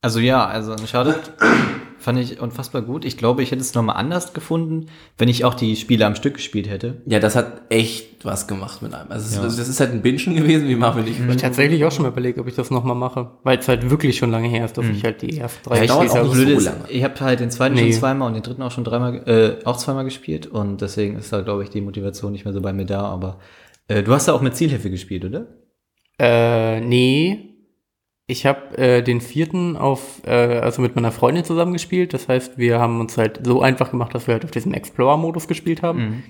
B: Also ja, also Uncharted fand ich unfassbar gut. Ich glaube, ich hätte es nochmal anders gefunden, wenn ich auch die Spiele am Stück gespielt hätte.
A: Ja, das hat echt was gemacht mit einem. Also, es
B: Ja.
A: ist, das ist halt ein Bingen gewesen, wie Marvin nicht.
C: Ich tatsächlich auch schon mal überlegt, ob ich das nochmal mache. Weil es halt wirklich schon lange her ist, dass ich halt die ersten drei
A: Ja,
C: gespielt
A: auch
C: habe.
A: so
B: ist,
A: lange.
B: ich habe halt den zweiten
C: Nee.
B: schon zweimal und den dritten auch schon dreimal, äh, auch zweimal gespielt und deswegen ist da, glaube ich, die Motivation nicht mehr so bei mir da. Aber äh, du hast ja auch mit Zielhilfe gespielt, oder?
C: Äh, nee. Ich habe äh, den vierten auf, äh, also mit meiner Freundin zusammen gespielt. Das heißt, wir haben uns halt so einfach gemacht, dass wir halt auf diesem Explorer-Modus gespielt haben.
B: Mhm.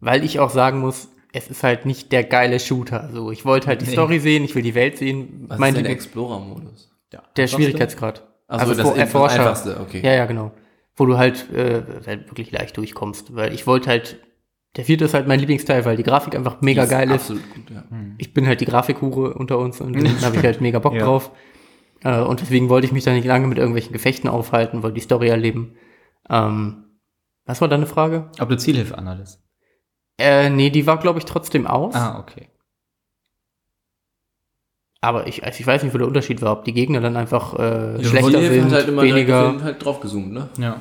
C: Weil ich auch sagen muss, es ist halt nicht der geile Shooter. Also ich wollte halt die
B: Nee.
C: Story sehen, ich will die Welt sehen.
A: Was
C: Mein
A: ist denn der Explorer-Modus?
B: Ja.
C: der Schwierigkeitsgrad.
A: Also, das,
C: vor-
A: das
C: Erforscher.
A: einfachste, okay.
C: Ja, ja, genau. Wo du halt, äh, halt wirklich leicht durchkommst. Weil ich wollte halt Der vierte ist halt mein Lieblingsteil, weil die Grafik einfach mega
A: Die
C: geil ist.
A: Absolut gut, ja.
C: Ich bin halt die Grafikhure unter uns und da habe ich halt mega Bock
B: Ja.
C: drauf. Äh, und deswegen wollte ich mich da nicht lange mit irgendwelchen Gefechten aufhalten, wollte die Story erleben. Ähm, was war deine Frage?
B: Ob du Zielhilfe anhattest.
C: Äh, nee, die war, glaube ich, trotzdem aus.
B: Ah, okay.
C: Aber ich, also ich weiß nicht, wo der Unterschied war, ob die Gegner dann einfach äh,
A: Die
C: schlechter sind,
A: halt immer
C: weniger.
A: halt draufgezoomt, ne?
B: Ja.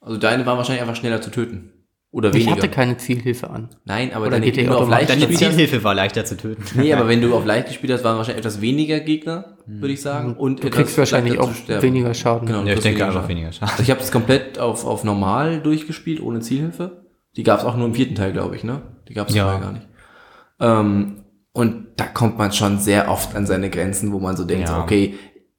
A: Also deine war wahrscheinlich einfach schneller zu töten. Oder
C: Ich
A: weniger.
C: hatte keine Zielhilfe an.
A: Nein, aber
C: Oder
A: deine
C: geht
A: auf leicht
B: Deine. Zielhilfe war leichter zu töten.
A: Nee, aber wenn du auf leicht gespielt hast, waren wahrscheinlich etwas weniger Gegner, würde ich sagen. Und
C: Du kriegst wahrscheinlich auch weniger Schaden.
A: Genau,
B: Ja, ich denke einfach
A: Schaden.
B: weniger Schaden.
A: Also ich habe das komplett auf, auf normal durchgespielt, ohne Zielhilfe. Die gab es auch nur im vierten Teil, glaube ich, ne? Die gab es
B: Ja.
A: vorher gar nicht. Ähm, und da kommt man schon sehr oft an seine Grenzen, wo man so denkt,
B: Ja.
A: so, okay,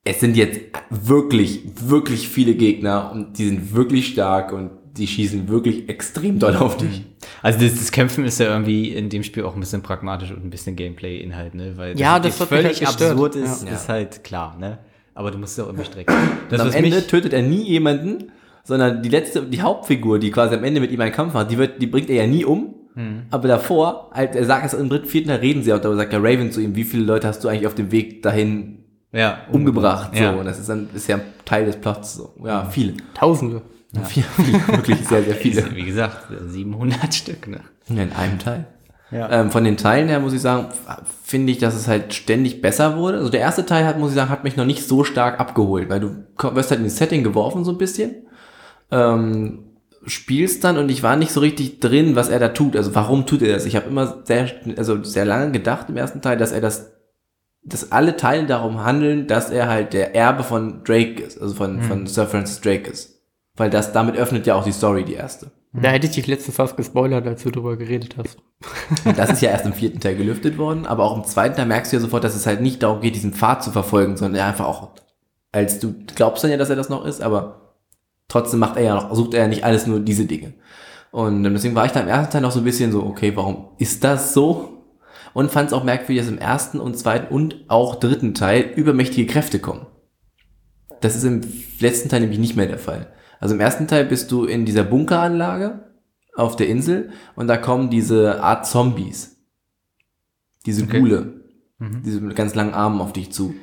A: es sind jetzt wirklich, wirklich viele Gegner und die sind wirklich stark und die schießen wirklich extrem doll auf dich.
B: Also das, das Kämpfen ist ja irgendwie in dem Spiel auch ein bisschen pragmatisch und ein bisschen Gameplay-Inhalt, ne? Weil
C: Ja,
B: dass
C: das mich
B: völlig
C: halt
B: absurd ist,
A: Ja.
B: ist halt klar, ne? Aber du musst es auch irgendwie strecken. Das,
A: am Ende tötet er nie jemanden, sondern die letzte, die Hauptfigur, die quasi am Ende mit ihm einen Kampf hat, die wird, die bringt er ja nie um.
B: Hm.
A: Aber davor, halt, er sagt es im dritten, vierten Teil reden sie auch, da sagt der Raven zu ihm, wie viele Leute hast du eigentlich auf dem Weg dahin
B: ja,
A: umgebracht? So,
B: Ja.
A: und das ist dann, ist ja Teil des Plots, so. Ja, viele.
C: Tausende.
A: Viel, viel, wirklich sehr, sehr viele.
B: Wie gesagt, 700 Stück, ne?
A: In einem Teil.
B: Ja.
A: Ähm, von den Teilen her muss ich sagen, finde ich, dass es halt ständig besser wurde. Also der erste Teil hat, muss ich sagen, hat mich noch nicht so stark abgeholt, weil du wirst halt in das Setting geworfen so ein bisschen, ähm, spielst dann und ich war nicht so richtig drin, was er da tut. Also warum tut er das? Ich habe immer sehr, also sehr lange gedacht im ersten Teil, dass er das, dass alle Teile darum handeln, dass er halt der Erbe von Drake ist, also von, von Sir Francis Drake ist. Weil das, damit öffnet ja auch die Story, die erste.
C: Da hätte ich dich letztens fast gespoilert, als du drüber geredet hast.
A: Und das ist ja erst im vierten Teil gelüftet worden, aber auch im zweiten Teil merkst du ja sofort, dass es halt nicht darum geht, diesen Pfad zu verfolgen, sondern er einfach auch, als du glaubst dann ja, dass er das noch ist, aber trotzdem macht er ja noch, sucht er ja nicht alles nur diese Dinge. Und deswegen war ich da im ersten Teil noch so ein bisschen so, okay, warum ist das so? Und fand es auch merkwürdig, dass im ersten und zweiten und auch dritten Teil übermächtige Kräfte kommen. Das ist im letzten Teil nämlich nicht mehr der Fall. Also im ersten Teil bist du in dieser Bunkeranlage auf der Insel und da kommen diese Art Zombies. Diese
B: Okay.
A: Gule. Diese mit ganz langen Armen auf dich zu.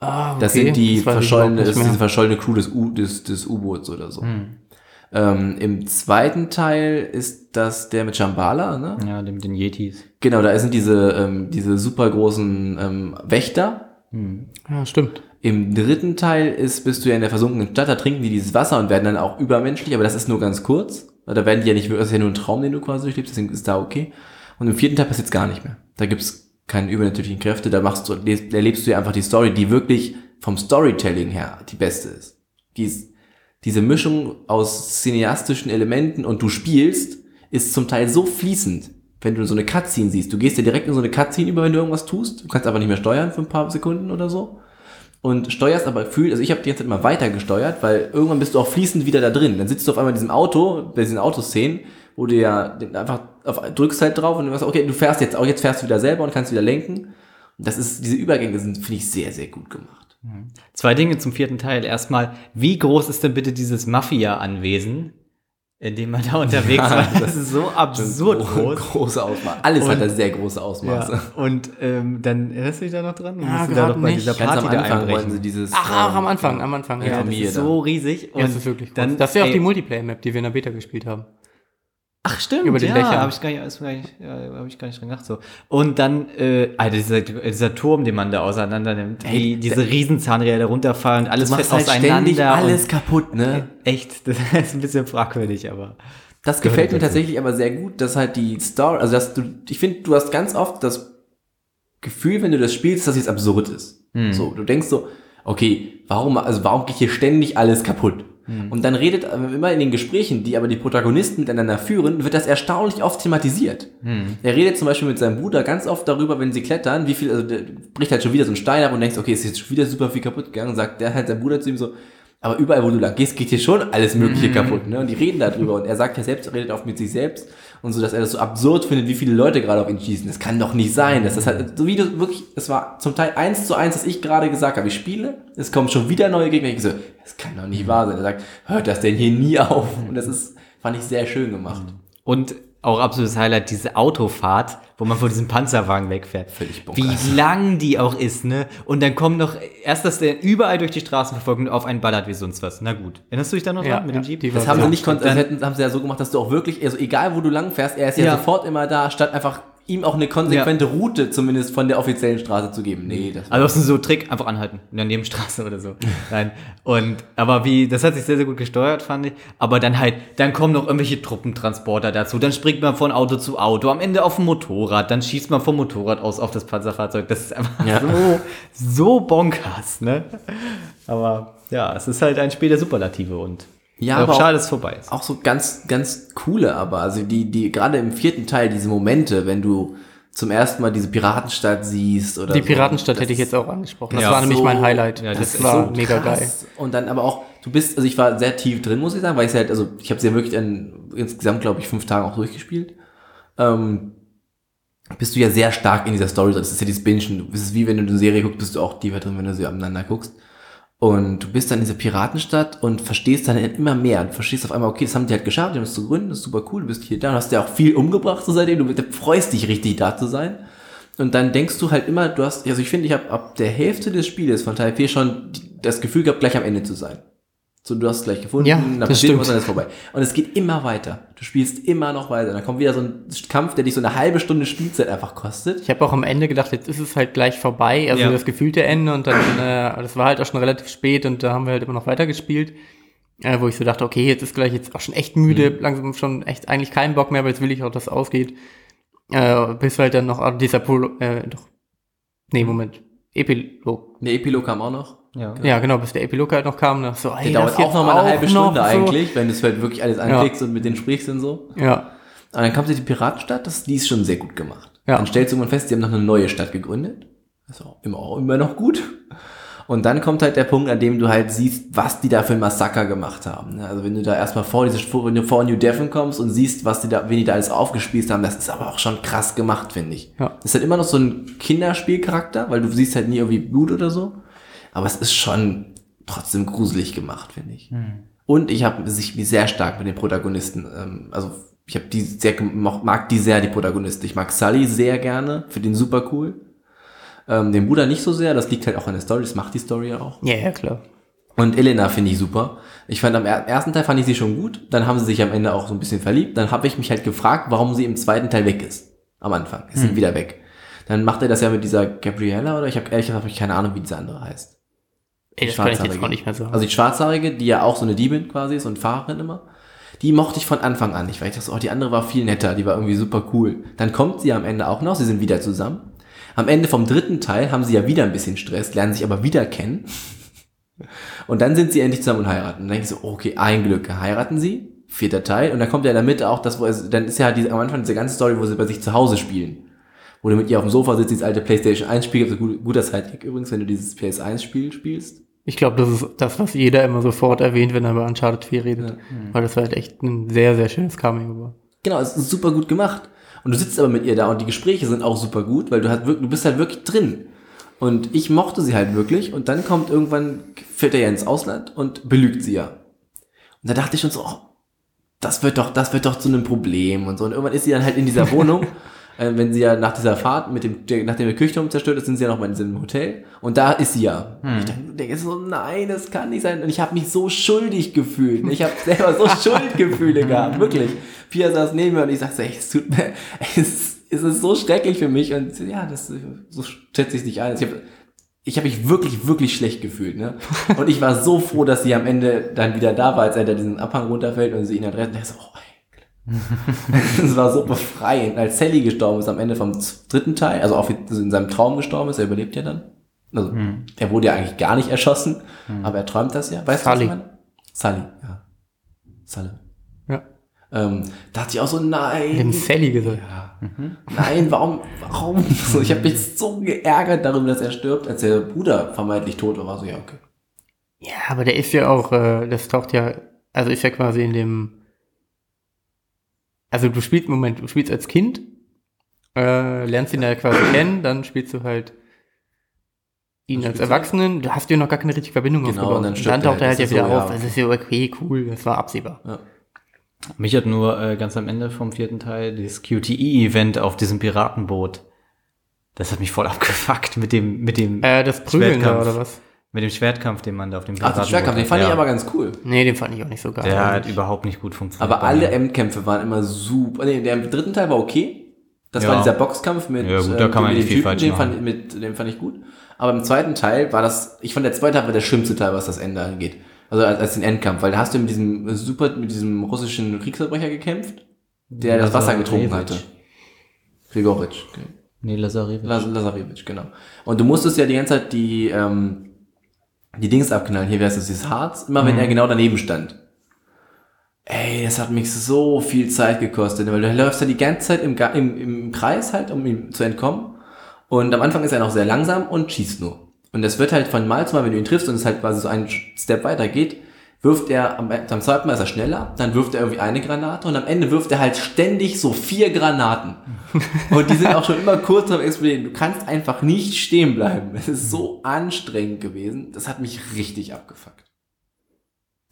C: Ah,
A: Das sind die verschollene, das ist diese verschollene Crew des, U, des, des U-Boots oder so.
B: Hm.
A: Ähm, Im zweiten Teil ist das der mit Shambhala, ne?
B: Ja, dem, den Yetis.
A: Genau, da sind diese, ähm, diese super großen ähm, Wächter.
C: Ja, stimmt.
A: Im dritten Teil ist, bist du ja in der versunkenen Stadt, da trinken die dieses Wasser und werden dann auch übermenschlich, aber das ist nur ganz kurz. Da werden die ja nicht, das ist ja nur ein Traum, den du quasi durchlebst, deswegen ist da okay. Und im vierten Teil passiert gar nicht mehr. Da gibt's keine übernatürlichen Kräfte, da machst du, erlebst du ja einfach die Story, die wirklich vom Storytelling her die beste ist. Die ist diese Mischung aus cineastischen Elementen und du spielst, ist zum Teil so fließend, wenn du so eine Cutscene siehst. Du gehst ja direkt in so eine Cutscene über, wenn du irgendwas tust. Du kannst aber nicht mehr steuern für ein paar Sekunden oder so. Und steuerst aber gefühlt, also ich habe die ganze Zeit immer weiter gesteuert, weil irgendwann bist du auch fließend wieder da drin. Dann sitzt du auf einmal in diesem Auto, bei diesen Autoszenen, wo du ja einfach auf, drückst halt drauf und du sagst, okay, du fährst jetzt, auch jetzt fährst du wieder selber und kannst wieder lenken. Und das ist, diese Übergänge sind, finde ich, sehr, sehr gut gemacht.
B: Zwei Dinge zum vierten Teil. Erstmal, wie groß ist denn bitte dieses Mafia-Anwesen, in dem man da unterwegs
A: Ja,
B: war? Das
A: das
B: ist so absurd
A: Gro-
B: groß.
A: Große Ausmaße. Alles
B: Und-
A: hat da sehr große Ausmaße.
B: Ja. Und ähm, dann erinnerst du dich da noch dran?
C: Ja,
B: Musst du da doch bei
C: nicht.
B: dieser
A: Ganz
B: Party
A: am
B: da
A: Anfang wollen sie dieses.
C: Ach, ach, am
A: ähm,
C: Anfang, am Anfang.
A: Ja,
C: Ja, das,
B: ist
A: da.
B: so riesig.
C: ja, das ist wirklich
B: dann,
C: dann, Das ist ja auch
B: ey,
C: die Multiplayer-Map, die wir in der Beta gespielt haben.
B: Ach stimmt,
C: Über den
B: ja,
C: Dächern.
B: habe ich gar nicht, ist gar nicht, ja, hab ich gar nicht dran gedacht so. Und dann, äh, Alter, dieser, dieser Turm, den man da auseinander nimmt,
A: Ey,
B: wie diese Riesenzahnräder runterfallen und alles fällt
A: halt
B: auseinander.
A: alles kaputt, ne?
B: Echt, das ist ein bisschen fragwürdig, aber.
A: Das gefällt mir tatsächlich aber sehr gut, dass halt die Story, also dass du, ich finde, du hast ganz oft das Gefühl, wenn du das spielst, dass es absurd ist. So, du denkst so, okay, warum, also warum geht hier ständig alles kaputt? Und dann redet äh, immer in den Gesprächen, die aber die Protagonisten miteinander führen, wird das erstaunlich oft thematisiert. Er redet zum Beispiel mit seinem Bruder ganz oft darüber, wenn sie klettern, wie viel, also der bricht halt schon wieder so ein Stein ab und denkst, okay, ist jetzt schon wieder super viel kaputt gegangen, und sagt der halt sein Bruder zu ihm so, aber überall, wo du lang gehst, geht hier schon alles Mögliche kaputt, ne? Und die reden darüber und er sagt ja selbst, er redet auch mit sich selbst und so, dass er das so absurd findet, wie viele Leute gerade auf ihn schießen. Das kann doch nicht sein. Das ist halt, so wie du wirklich, es war zum Teil eins zu eins, was ich gerade gesagt habe. Ich spiele, es kommen schon wieder neue Gegner. Ich so, das kann doch nicht wahr sein. Er sagt, hört das denn hier nie auf? Und das ist, fand ich sehr schön gemacht.
B: Und auch absolutes Highlight, diese Autofahrt, wo man vor diesem Panzerwagen wegfährt.
A: Völlig bonkers.
B: Wie lang die auch ist, ne? Und dann kommen noch, erst, dass der überall durch die Straßen verfolgt und auf einen ballert wie sonst was. Na gut. Erinnerst du dich da noch
C: Ja,
B: dran mit
C: ja,
B: dem Jeep?
C: die
A: Das
C: war
A: haben
C: Ja.
A: sie nicht das hätten, haben sie ja so gemacht, dass du auch wirklich, also egal wo du lang fährst, er ist ja,
B: Ja.
A: sofort immer da, statt einfach ihm auch eine konsequente Route zumindest von der offiziellen Straße zu geben. Nee, das
B: Also das ist so ein Trick, einfach anhalten, in der Nebenstraße oder so. Nein. Und aber wie, das hat sich sehr, sehr gut gesteuert, fand ich. Aber dann halt, dann kommen noch irgendwelche Truppentransporter dazu, dann springt man von Auto zu Auto, am Ende auf dem Motorrad, dann schießt man vom Motorrad aus auf das Panzerfahrzeug. Das ist einfach
A: Ja.
B: so, so bonkers, ne? Aber ja, es ist halt ein Spiel der Superlative und
A: Ja,
B: auch
A: aber auch-
B: schade, dass es vorbei ist.
A: auch so ganz, ganz coole, aber also die, die, gerade im vierten Teil, diese Momente, wenn du zum ersten Mal diese Piratenstadt siehst oder
C: Die
A: so,
C: Piratenstadt
A: das
C: hätte ich jetzt auch angesprochen. Das
B: Ja,
C: war nämlich
A: so-
C: mein Highlight.
B: ja,
C: das,
B: das ist
C: war
A: so
C: mega geil.
A: Und dann aber auch, du bist, also ich war sehr tief drin, muss ich sagen, weil ich halt, also ich habe sie ja wirklich an insgesamt, glaube ich, fünf Tagen auch durchgespielt. Ähm, bist du ja sehr stark in dieser Story. drin. Das ist ja dieses Bingen. Es ist wie wenn du eine Serie guckst, bist du auch tiefer drin, wenn du sie aneinander guckst. Und du bist dann in dieser Piratenstadt und verstehst dann immer mehr. Du verstehst auf einmal, okay, das haben die halt geschafft, die haben es zu gründen, das ist super cool, du bist hier da, du hast ja auch viel umgebracht so seitdem, du, freust dich richtig da zu sein. Und dann denkst du halt immer, du hast, also ich finde, ich habe ab der Hälfte des Spieles von 4 schon das Gefühl gehabt, gleich am Ende zu sein. So, du hast es gleich gefunden,
C: Ja,
A: dann
C: das
A: passiert was, dann ist vorbei. Und es geht immer weiter. Du spielst immer noch weiter. Dann kommt wieder so ein Kampf, der dich so eine halbe Stunde Spielzeit einfach kostet.
C: Ich habe auch am Ende gedacht, jetzt ist es halt gleich vorbei, also
B: Ja.
C: das gefühlte Ende und dann, äh, das war halt auch schon relativ spät und da haben wir halt immer noch weitergespielt, äh, wo ich so dachte, okay, jetzt ist gleich jetzt auch schon echt müde,
A: Mhm.
C: langsam schon echt eigentlich keinen Bock mehr, aber jetzt will ich auch, dass es ausgeht. Äh, bis halt dann noch ah, dieser Polo, äh, doch, nee, Moment, Epilog.
A: Der Epilog kam auch noch.
B: Ja.
C: Ja, genau, bis der Epilog halt noch kam, da so, ey,
A: Der
C: das
A: dauert
C: jetzt
A: auch noch mal eine halbe
C: noch
A: Stunde
C: so.
A: eigentlich, wenn du es halt wirklich alles anklickst und mit denen sprichst und so.
C: Ja,
A: Und dann kommt die Piratenstadt, das, die ist schon sehr gut gemacht.
C: Ja.
A: Dann stellst du irgendwann fest, die haben noch eine neue Stadt gegründet. Das ist auch immer, auch immer noch gut. Und dann kommt halt der Punkt, an dem du halt siehst, was die da für ein Massaker gemacht haben. ne? Also wenn du da erstmal vor diese vor, vor New Devon kommst und siehst, was die da, wen die da alles aufgespießt haben, das ist aber auch schon krass gemacht, finde ich.
C: Ja.
A: Das ist halt immer noch so ein Kinderspielcharakter, weil du siehst halt nie irgendwie Blut oder so. Aber es ist schon trotzdem gruselig gemacht, finde ich. Und ich habe sich mich sehr stark mit den Protagonisten, ähm, also ich habe die sehr mag die sehr, die Protagonisten. Ich mag Sully sehr gerne, finde den super cool. Ähm, den Bruder nicht so sehr, das liegt halt auch an der Story, das macht die Story ja auch.
C: ja, ja, klar.
A: Und Elena finde ich super. Ich fand am er ersten Teil fand ich sie schon gut, dann haben sie sich am Ende auch so ein bisschen verliebt. Dann habe ich mich halt gefragt, warum sie im zweiten Teil weg ist. Am Anfang. Ist sie wieder weg. Dann macht er das ja mit dieser Gabriella oder ich habe ehrlich gesagt hab ich keine Ahnung, wie diese andere heißt.
C: Ey, das kann ich jetzt auch nicht mehr sagen.
A: Also die Schwarzhaarige, die ja auch so eine Diebin quasi ist und Fahrerin immer, die mochte ich von Anfang an nicht, weil ich dachte, oh, die andere war viel netter, die war irgendwie super cool. Dann kommt sie am Ende auch noch, sie sind wieder zusammen. Am Ende vom dritten Teil haben sie ja wieder ein bisschen Stress, lernen sich aber wieder kennen. Und dann sind sie endlich zusammen und heiraten. Und dann denke ich so, okay, ein Glück, heiraten sie, vierter Teil. Und dann kommt ja in der Mitte auch das, wo es, dann ist ja diese, am Anfang diese ganze Story, wo sie bei sich zu Hause spielen. Wo du mit ihr auf dem Sofa sitzt, dieses alte Playstation 1 Spiel, also gut, guter Sidekick übrigens, wenn du dieses PS1 Spiel spielst.
C: Ich glaube, das ist das, was jeder immer sofort erwähnt, wenn er über Uncharted 4 redet. Weil das halt echt ein sehr, sehr schönes Cameo war.
A: Genau, es ist super gut gemacht. Und du sitzt aber mit ihr da und die Gespräche sind auch super gut, weil du halt du bist halt wirklich drin. Und ich mochte sie halt wirklich und dann kommt irgendwann, fährt er ja ins Ausland und belügt sie ja. Und da dachte ich schon so, oh, das wird doch, das wird doch zu einem Problem und so. Und irgendwann ist sie dann halt in dieser Wohnung, äh, wenn sie ja nach dieser Fahrt mit dem, der, nachdem der Kirchturm zerstört ist, sind sie ja noch mal in diesem Hotel. Und da ist sie ja. Und ich denke, so, nein, das kann nicht sein. Und ich habe mich so schuldig gefühlt. Ich habe selber so Schuldgefühle gehabt, wirklich. Pia saß neben mir und ich sagte, ey, es tut mir, es, es ist so schrecklich für mich. Und ja, das, so schätze ich es nicht ein. Ich habe ich habe mich wirklich, wirklich schlecht gefühlt. Ne? Und ich war so froh, dass sie am Ende dann wieder da war, als er da diesen Abhang runterfällt und sie ihn adressiert. Und ich so, oh. Es war so befreiend. Als Sally gestorben ist am Ende vom dritten Teil, also auch in seinem Traum gestorben ist, er überlebt ja dann. Also, er wurde ja eigentlich gar nicht erschossen, aber er träumt das ja. Weißt
C: Sully.
A: du, was ich meine? Sully, ja. Sully.
C: Ja.
A: Ähm, dachte ich auch so, nein.
C: Dem Sally gesagt.
A: Ja. Nein, warum, warum? So, ich habe mich so geärgert darüber, dass er stirbt, als der Bruder vermeintlich tot war. War so, ja, okay.
C: Ja, aber der ist ja auch, äh, das taucht ja, also ist ja quasi in dem, also du spielst, Moment, du spielst als Kind, äh, lernst ihn ja quasi kennen, dann spielst du halt ihn als Erwachsenen, du hast ja noch gar keine richtige Verbindung
A: Genau,
C: aufgebaut.
A: und dann
C: und dann taucht er
A: halt.
C: halt ja wieder
A: so, ja,
C: auf. Das ist ja okay, cool, das war absehbar.
A: Ja.
B: Mich hat nur äh, ganz am Ende vom vierten Teil dieses QTE-Event auf diesem Piratenboot. Das hat mich voll abgefuckt mit dem, mit dem,
C: Äh, das Prügeln da oder was?
B: Mit dem Schwertkampf, den man da auf dem
A: Ach, den Schwertkampf, den fand
B: hat.
A: ich
B: Ja.
A: aber ganz cool.
C: Nee, den fand ich auch nicht so geil.
B: Der hat überhaupt nicht gut funktioniert.
A: Aber alle. Endkämpfe waren immer super. Nee, der im dritten Teil war okay. Das
B: Ja.
A: war dieser Boxkampf mit,
B: Ja, gut, da kann man
A: mit
B: nicht
A: dem
B: viel falsch
A: den
B: machen.
A: fand, mit, den fand ich gut. Aber im zweiten Teil war das, ich fand der zweite Teil war der schlimmste Teil, was das Ende angeht. Also als, als den Endkampf, weil da hast du mit diesem super, mit diesem russischen Kriegsverbrecher gekämpft, der das Wasser getrunken hatte. Grigoric.
B: Nee, Lazarevich.
A: Laz Lazarevich, genau. Und du musstest ja die ganze Zeit die, ähm, die Dings abknallen. Hier wäre es dieses Harz, immer wenn er genau daneben stand. Ey, das hat mich so viel Zeit gekostet, weil du läufst ja die ganze Zeit im, im, im Kreis halt, um ihm zu entkommen. Und am Anfang ist er noch sehr langsam und schießt nur. Und das wird halt von Mal zu Mal, wenn du ihn triffst und es halt quasi so einen Step weiter geht, wirft er am, am zweiten Mal ist er schneller, dann wirft er irgendwie eine Granate und am Ende wirft er halt ständig so vier Granaten. Und die sind auch schon immer kurz am explodieren. Du kannst einfach nicht stehen bleiben. Es ist so anstrengend gewesen. Das hat mich richtig abgefuckt.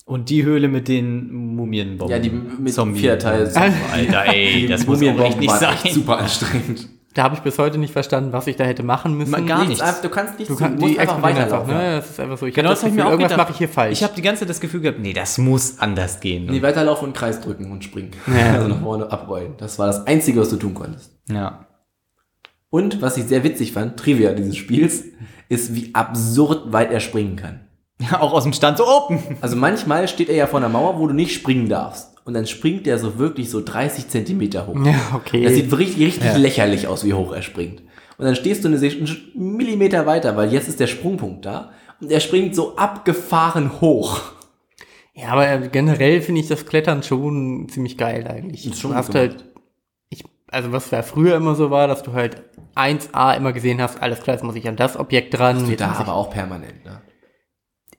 B: Und die Höhle mit den Mumienbomben.
A: Ja, die mit
B: Zombie-
A: vier Teil.
B: Alter, ey, das muss auch echt nicht sein.
A: super anstrengend.
C: Da habe ich bis heute nicht verstanden, was ich da hätte machen müssen.
B: Ma- gar
A: Nichts,
B: nichts.
A: einfach- Du kannst nicht
C: Du kannst,
A: musst
C: die explodieren einfach,
A: weiterlaufen.
C: ne? Das ist einfach so. Ich
B: Genau,
C: hab
B: das habe ich mir
C: Gefühl,
B: auch
C: irgendwas
B: gedacht.
C: mache ich hier falsch.
B: Ich habe die ganze Zeit das Gefühl gehabt, nee, das muss anders gehen.
A: Nee, weiterlaufen und Kreis drücken und springen.
C: Ja.
A: Also nach vorne abrollen. Das war das Einzige, was du tun konntest.
B: ja.
A: Und was ich sehr witzig fand, Trivia dieses Spiels, ist, wie absurd weit er springen kann.
B: ja. Auch aus dem Stand so open.
A: Also manchmal steht er ja vor einer Mauer, wo du nicht springen darfst. Und dann springt er so wirklich so 30 Zentimeter hoch.
C: ja, okay.
A: Das sieht richtig, richtig lächerlich aus, wie hoch er springt. Und dann stehst du einen Millimeter weiter, weil jetzt ist der Sprungpunkt da. Und er springt so abgefahren hoch.
C: Ja, aber äh, generell finde ich das Klettern schon ziemlich geil eigentlich.
A: Ist schon
C: du hast halt, ich, also was ja früher immer so war, dass du halt 1A immer gesehen hast, alles klar, jetzt muss ich an das Objekt dran. Jetzt
A: da aber auch permanent, ne?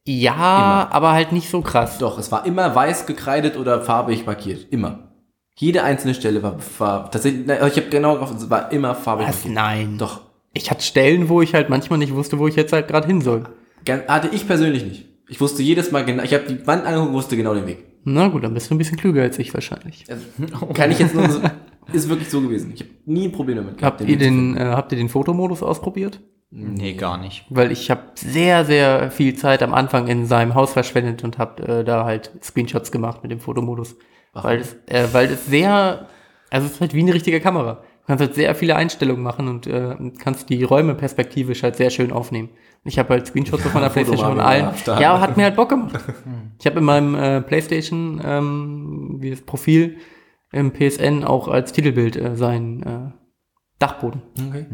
C: Ja,
A: Immer.
C: aber halt nicht so krass.
A: Doch, es war immer weiß gekreidet oder farbig markiert. Immer. Jede einzelne Stelle war, war tatsächlich, ich habe genau drauf, es war immer farbig
C: Was?
A: markiert.
C: Nein.
A: Doch.
C: Ich hatte Stellen, wo ich halt manchmal nicht wusste, wo ich jetzt halt gerade hin soll.
A: Hatte ich persönlich nicht. Ich wusste jedes Mal genau, ich habe die Wand angeguckt und wusste genau den Weg.
C: Na gut, dann bist du ein bisschen klüger als ich wahrscheinlich.
A: Also, kann ich jetzt nur so, ist wirklich so gewesen. Ich habe nie ein Problem damit
C: Habt
A: den
C: ihr den, äh, habt ihr den Fotomodus ausprobiert?
B: Nee, gar nicht.
C: Weil ich habe sehr, sehr viel Zeit am Anfang in seinem Haus verschwendet und habe äh, da halt Screenshots gemacht mit dem Fotomodus. Weil es, äh, weil es sehr, also es ist halt wie eine richtige Kamera. Du kannst halt sehr viele Einstellungen machen und äh, kannst die Räume perspektivisch halt sehr schön aufnehmen. Ich habe halt Screenshots so von der Playstation von
A: Fotomario
C: allen.
A: Start.
C: Ja, hat mir halt Bock gemacht. ich habe in meinem äh, Playstation ähm, wie das Profil im PSN auch als Titelbild äh, sein äh, Dachboden.
A: Okay.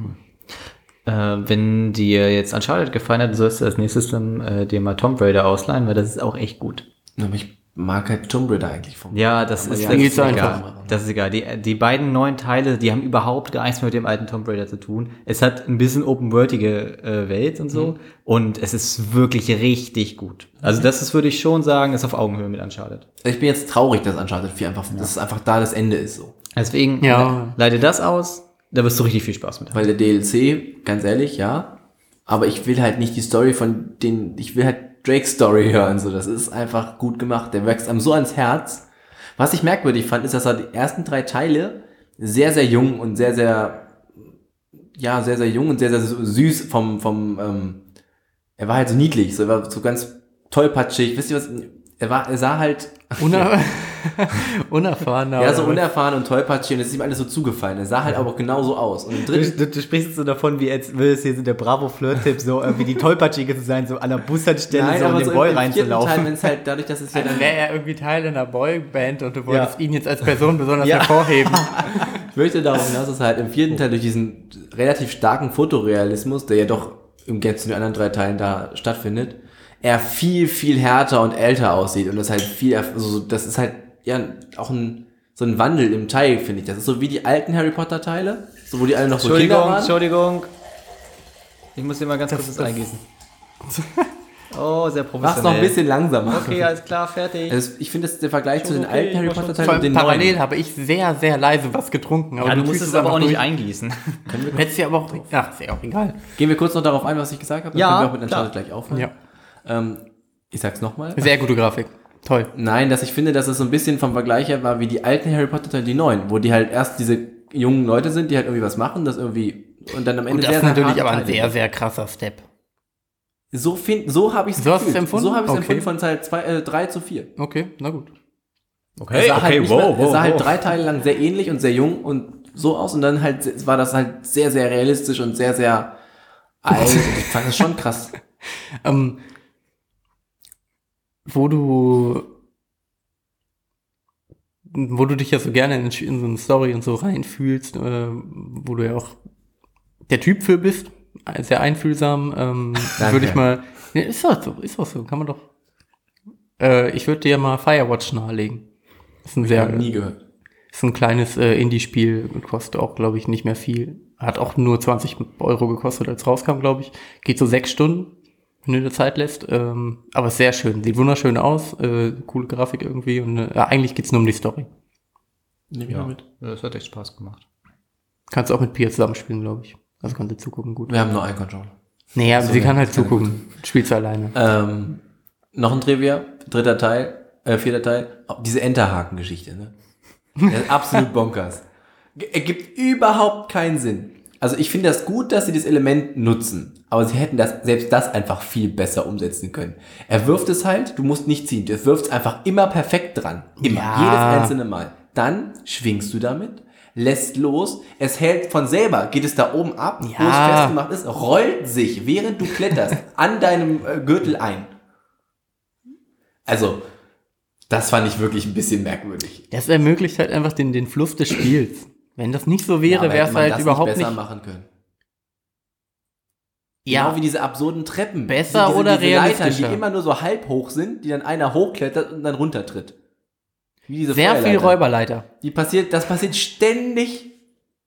B: Äh, wenn dir jetzt Uncharted gefallen hat, sollst du als nächstes dann äh, dir mal Tomb Raider ausleihen, weil das ist auch echt gut.
A: Aber ich mag halt Tomb Raider eigentlich vom.
B: Ja, das ist,
A: ja,
B: das ist egal. Das ist egal. Die, die beiden neuen Teile, die haben überhaupt gar nichts mehr mit dem alten Tomb Raider zu tun. Es hat ein bisschen open-worldige äh, Welt und so. Und es ist wirklich richtig gut. Also das ist, würde ich schon sagen, ist auf Augenhöhe mit Uncharted.
A: Ich bin jetzt traurig, dass Uncharted 4 einfach, dass es einfach da das Ende ist so.
B: Deswegen
C: Ja.
B: le- leite das aus. Da wirst du richtig viel Spaß mit haben.
A: Weil der DLC, ganz ehrlich, ja. Aber ich will halt nicht die Story von den, ich will halt Drake's Story hören, so. Das ist einfach gut gemacht. Der wächst einem so ans Herz. Was ich merkwürdig fand, ist, dass er die ersten drei Teile sehr, sehr jung und sehr, sehr, ja, sehr, sehr jung und sehr, sehr süß vom, vom, ähm, er war halt so niedlich, so, er war so ganz tollpatschig. Wisst ihr was? Er war, er sah halt,
C: Uner Unerfahrener.
A: ja, so unerfahren und tollpatschig und es ist ihm alles so zugefallen. Er sah halt aber auch genauso aus. Und im
B: Du,
A: dritten,
B: du, du sprichst jetzt so davon, wie würde es hier so der Bravo-Flirt-Tipp, so irgendwie die Tollpatschige zu sein, so an der Bushaltestelle so um den
A: so
B: Boy
A: im vierten Teil,
B: reinzulaufen.
A: wenn es halt dadurch, dass es ja dann,
C: wäre er irgendwie Teil einer Boyband und du wolltest
B: Ja.
C: ihn jetzt als Person besonders
B: Ja.
C: hervorheben.
A: ich möchte darauf hinaus, dass halt im vierten Teil durch diesen relativ starken Fotorealismus, der ja doch im Gegensatz zu den anderen drei Teilen da stattfindet, er viel, viel härter und älter aussieht und das halt viel, also das ist halt, ja, auch ein, so ein Wandel im Teil, finde ich. Das ist so wie die alten Harry Potter Teile, so wo die alle noch so Kinder
B: Entschuldigung,
A: waren.
B: Entschuldigung. Ich muss dir mal ganz kurz das eingießen. Oh, sehr
A: Mach's
B: professionell.
A: noch ein bisschen langsamer.
B: Okay, alles klar, fertig.
A: Also ich finde, der Vergleich zu den
B: okay,
A: alten Harry
B: schon
A: Potter. Teilen und den
C: parallel
A: neuen.
C: habe ich sehr, sehr leise was getrunken. Aber
B: ja, du musst es aber auch nicht
C: durch.
B: eingießen.
C: Du hättest ja aber auch. Ach, ist ja auch egal.
A: Gehen wir kurz noch darauf ein, was ich gesagt habe? Dann
B: Ja,
A: können wir auch mit
B: klar.
A: Uncharted gleich aufhören.
C: Ja.
A: Ähm, ich sag's nochmal.
C: Sehr gute Grafik. Toll.
A: Nein, dass ich finde, dass es so ein bisschen vom Vergleich her war wie die alten Harry Potter Teile, die neuen, wo die halt erst diese jungen Leute sind, die halt irgendwie was machen, das irgendwie und dann am Ende
C: Und das ist natürlich aber ein sehr, sehr krasser Step.
A: So, find, so habe ich es
C: So empfunden?
A: So habe ich es
C: Okay.
A: empfunden von Teil 2, äh, 3 zu 4.
C: Okay, na gut.
B: Okay,
A: er sah, halt, nicht mehr, er sah halt drei Teile lang sehr ähnlich und sehr jung und so aus und dann halt war das halt sehr, sehr realistisch und sehr, sehr alt. Ich fand das schon krass.
C: Ähm, wo du wo du dich ja so gerne in, in so eine Story und so reinfühlst, äh, wo du ja auch der Typ für bist, sehr einfühlsam, ähm, würde ich mal, ne, ist doch so, ist doch so, kann man doch. Äh, ich würde dir mal Firewatch nahelegen. Ist ein sehr,
A: nie gehört.
C: ist ein kleines äh, Indie-Spiel, kostet auch, glaube ich, nicht mehr viel. Hat auch nur 20 Euro gekostet, als rauskam, glaube ich. Geht so sechs Stunden, wenn du dir Zeit lässt. Ähm, aber sehr schön. Sieht wunderschön aus. Äh, coole Grafik irgendwie. Und äh, eigentlich geht's nur um die Story.
A: Nehm ich
B: Ja,
A: mal mit.
B: das hat echt Spaß gemacht.
C: Kannst auch mit Pia zusammenspielen, glaube ich. Also kannst du zugucken, gut.
A: Wir haben nur einen Controller.
C: Nee, aber
A: So,
C: sie kann halt zugucken. Spielst du alleine.
A: Ähm, noch ein Trivia, dritter Teil, äh, vierter Teil, diese Enterhaken-Geschichte, ne? Das ist absolut bonkers. Ergibt überhaupt keinen Sinn. Also ich finde das gut, dass sie das Element nutzen, aber sie hätten das, selbst das einfach viel besser umsetzen können. Er wirft es halt, du musst nicht ziehen, du wirfst es einfach immer perfekt dran. Immer,
C: Ja.
A: jedes einzelne Mal. Dann schwingst du damit, lässt los, es hält von selber, geht es da oben ab, wo es
C: Ja.
A: festgemacht ist, rollt sich, während du kletterst, an deinem äh, Gürtel ein. Also, das fand ich wirklich ein bisschen merkwürdig.
C: Das ermöglicht halt einfach den, den Fluss des Spiels. Wenn das nicht so wäre,
A: aber
C: wäre es
A: man
C: halt
A: das
C: überhaupt
A: nicht
C: nicht.
A: besser machen können.
C: Ja,
A: Genau wie diese absurden Treppen.
C: Besser
A: diese,
C: oder
A: diese Leitern,
C: realistischer?
A: die immer nur so halb hoch sind, die dann einer hochklettert und dann runtertritt. Wie diese
C: sehr viel. Räuberleiter.
A: Die passiert, das passiert ständig.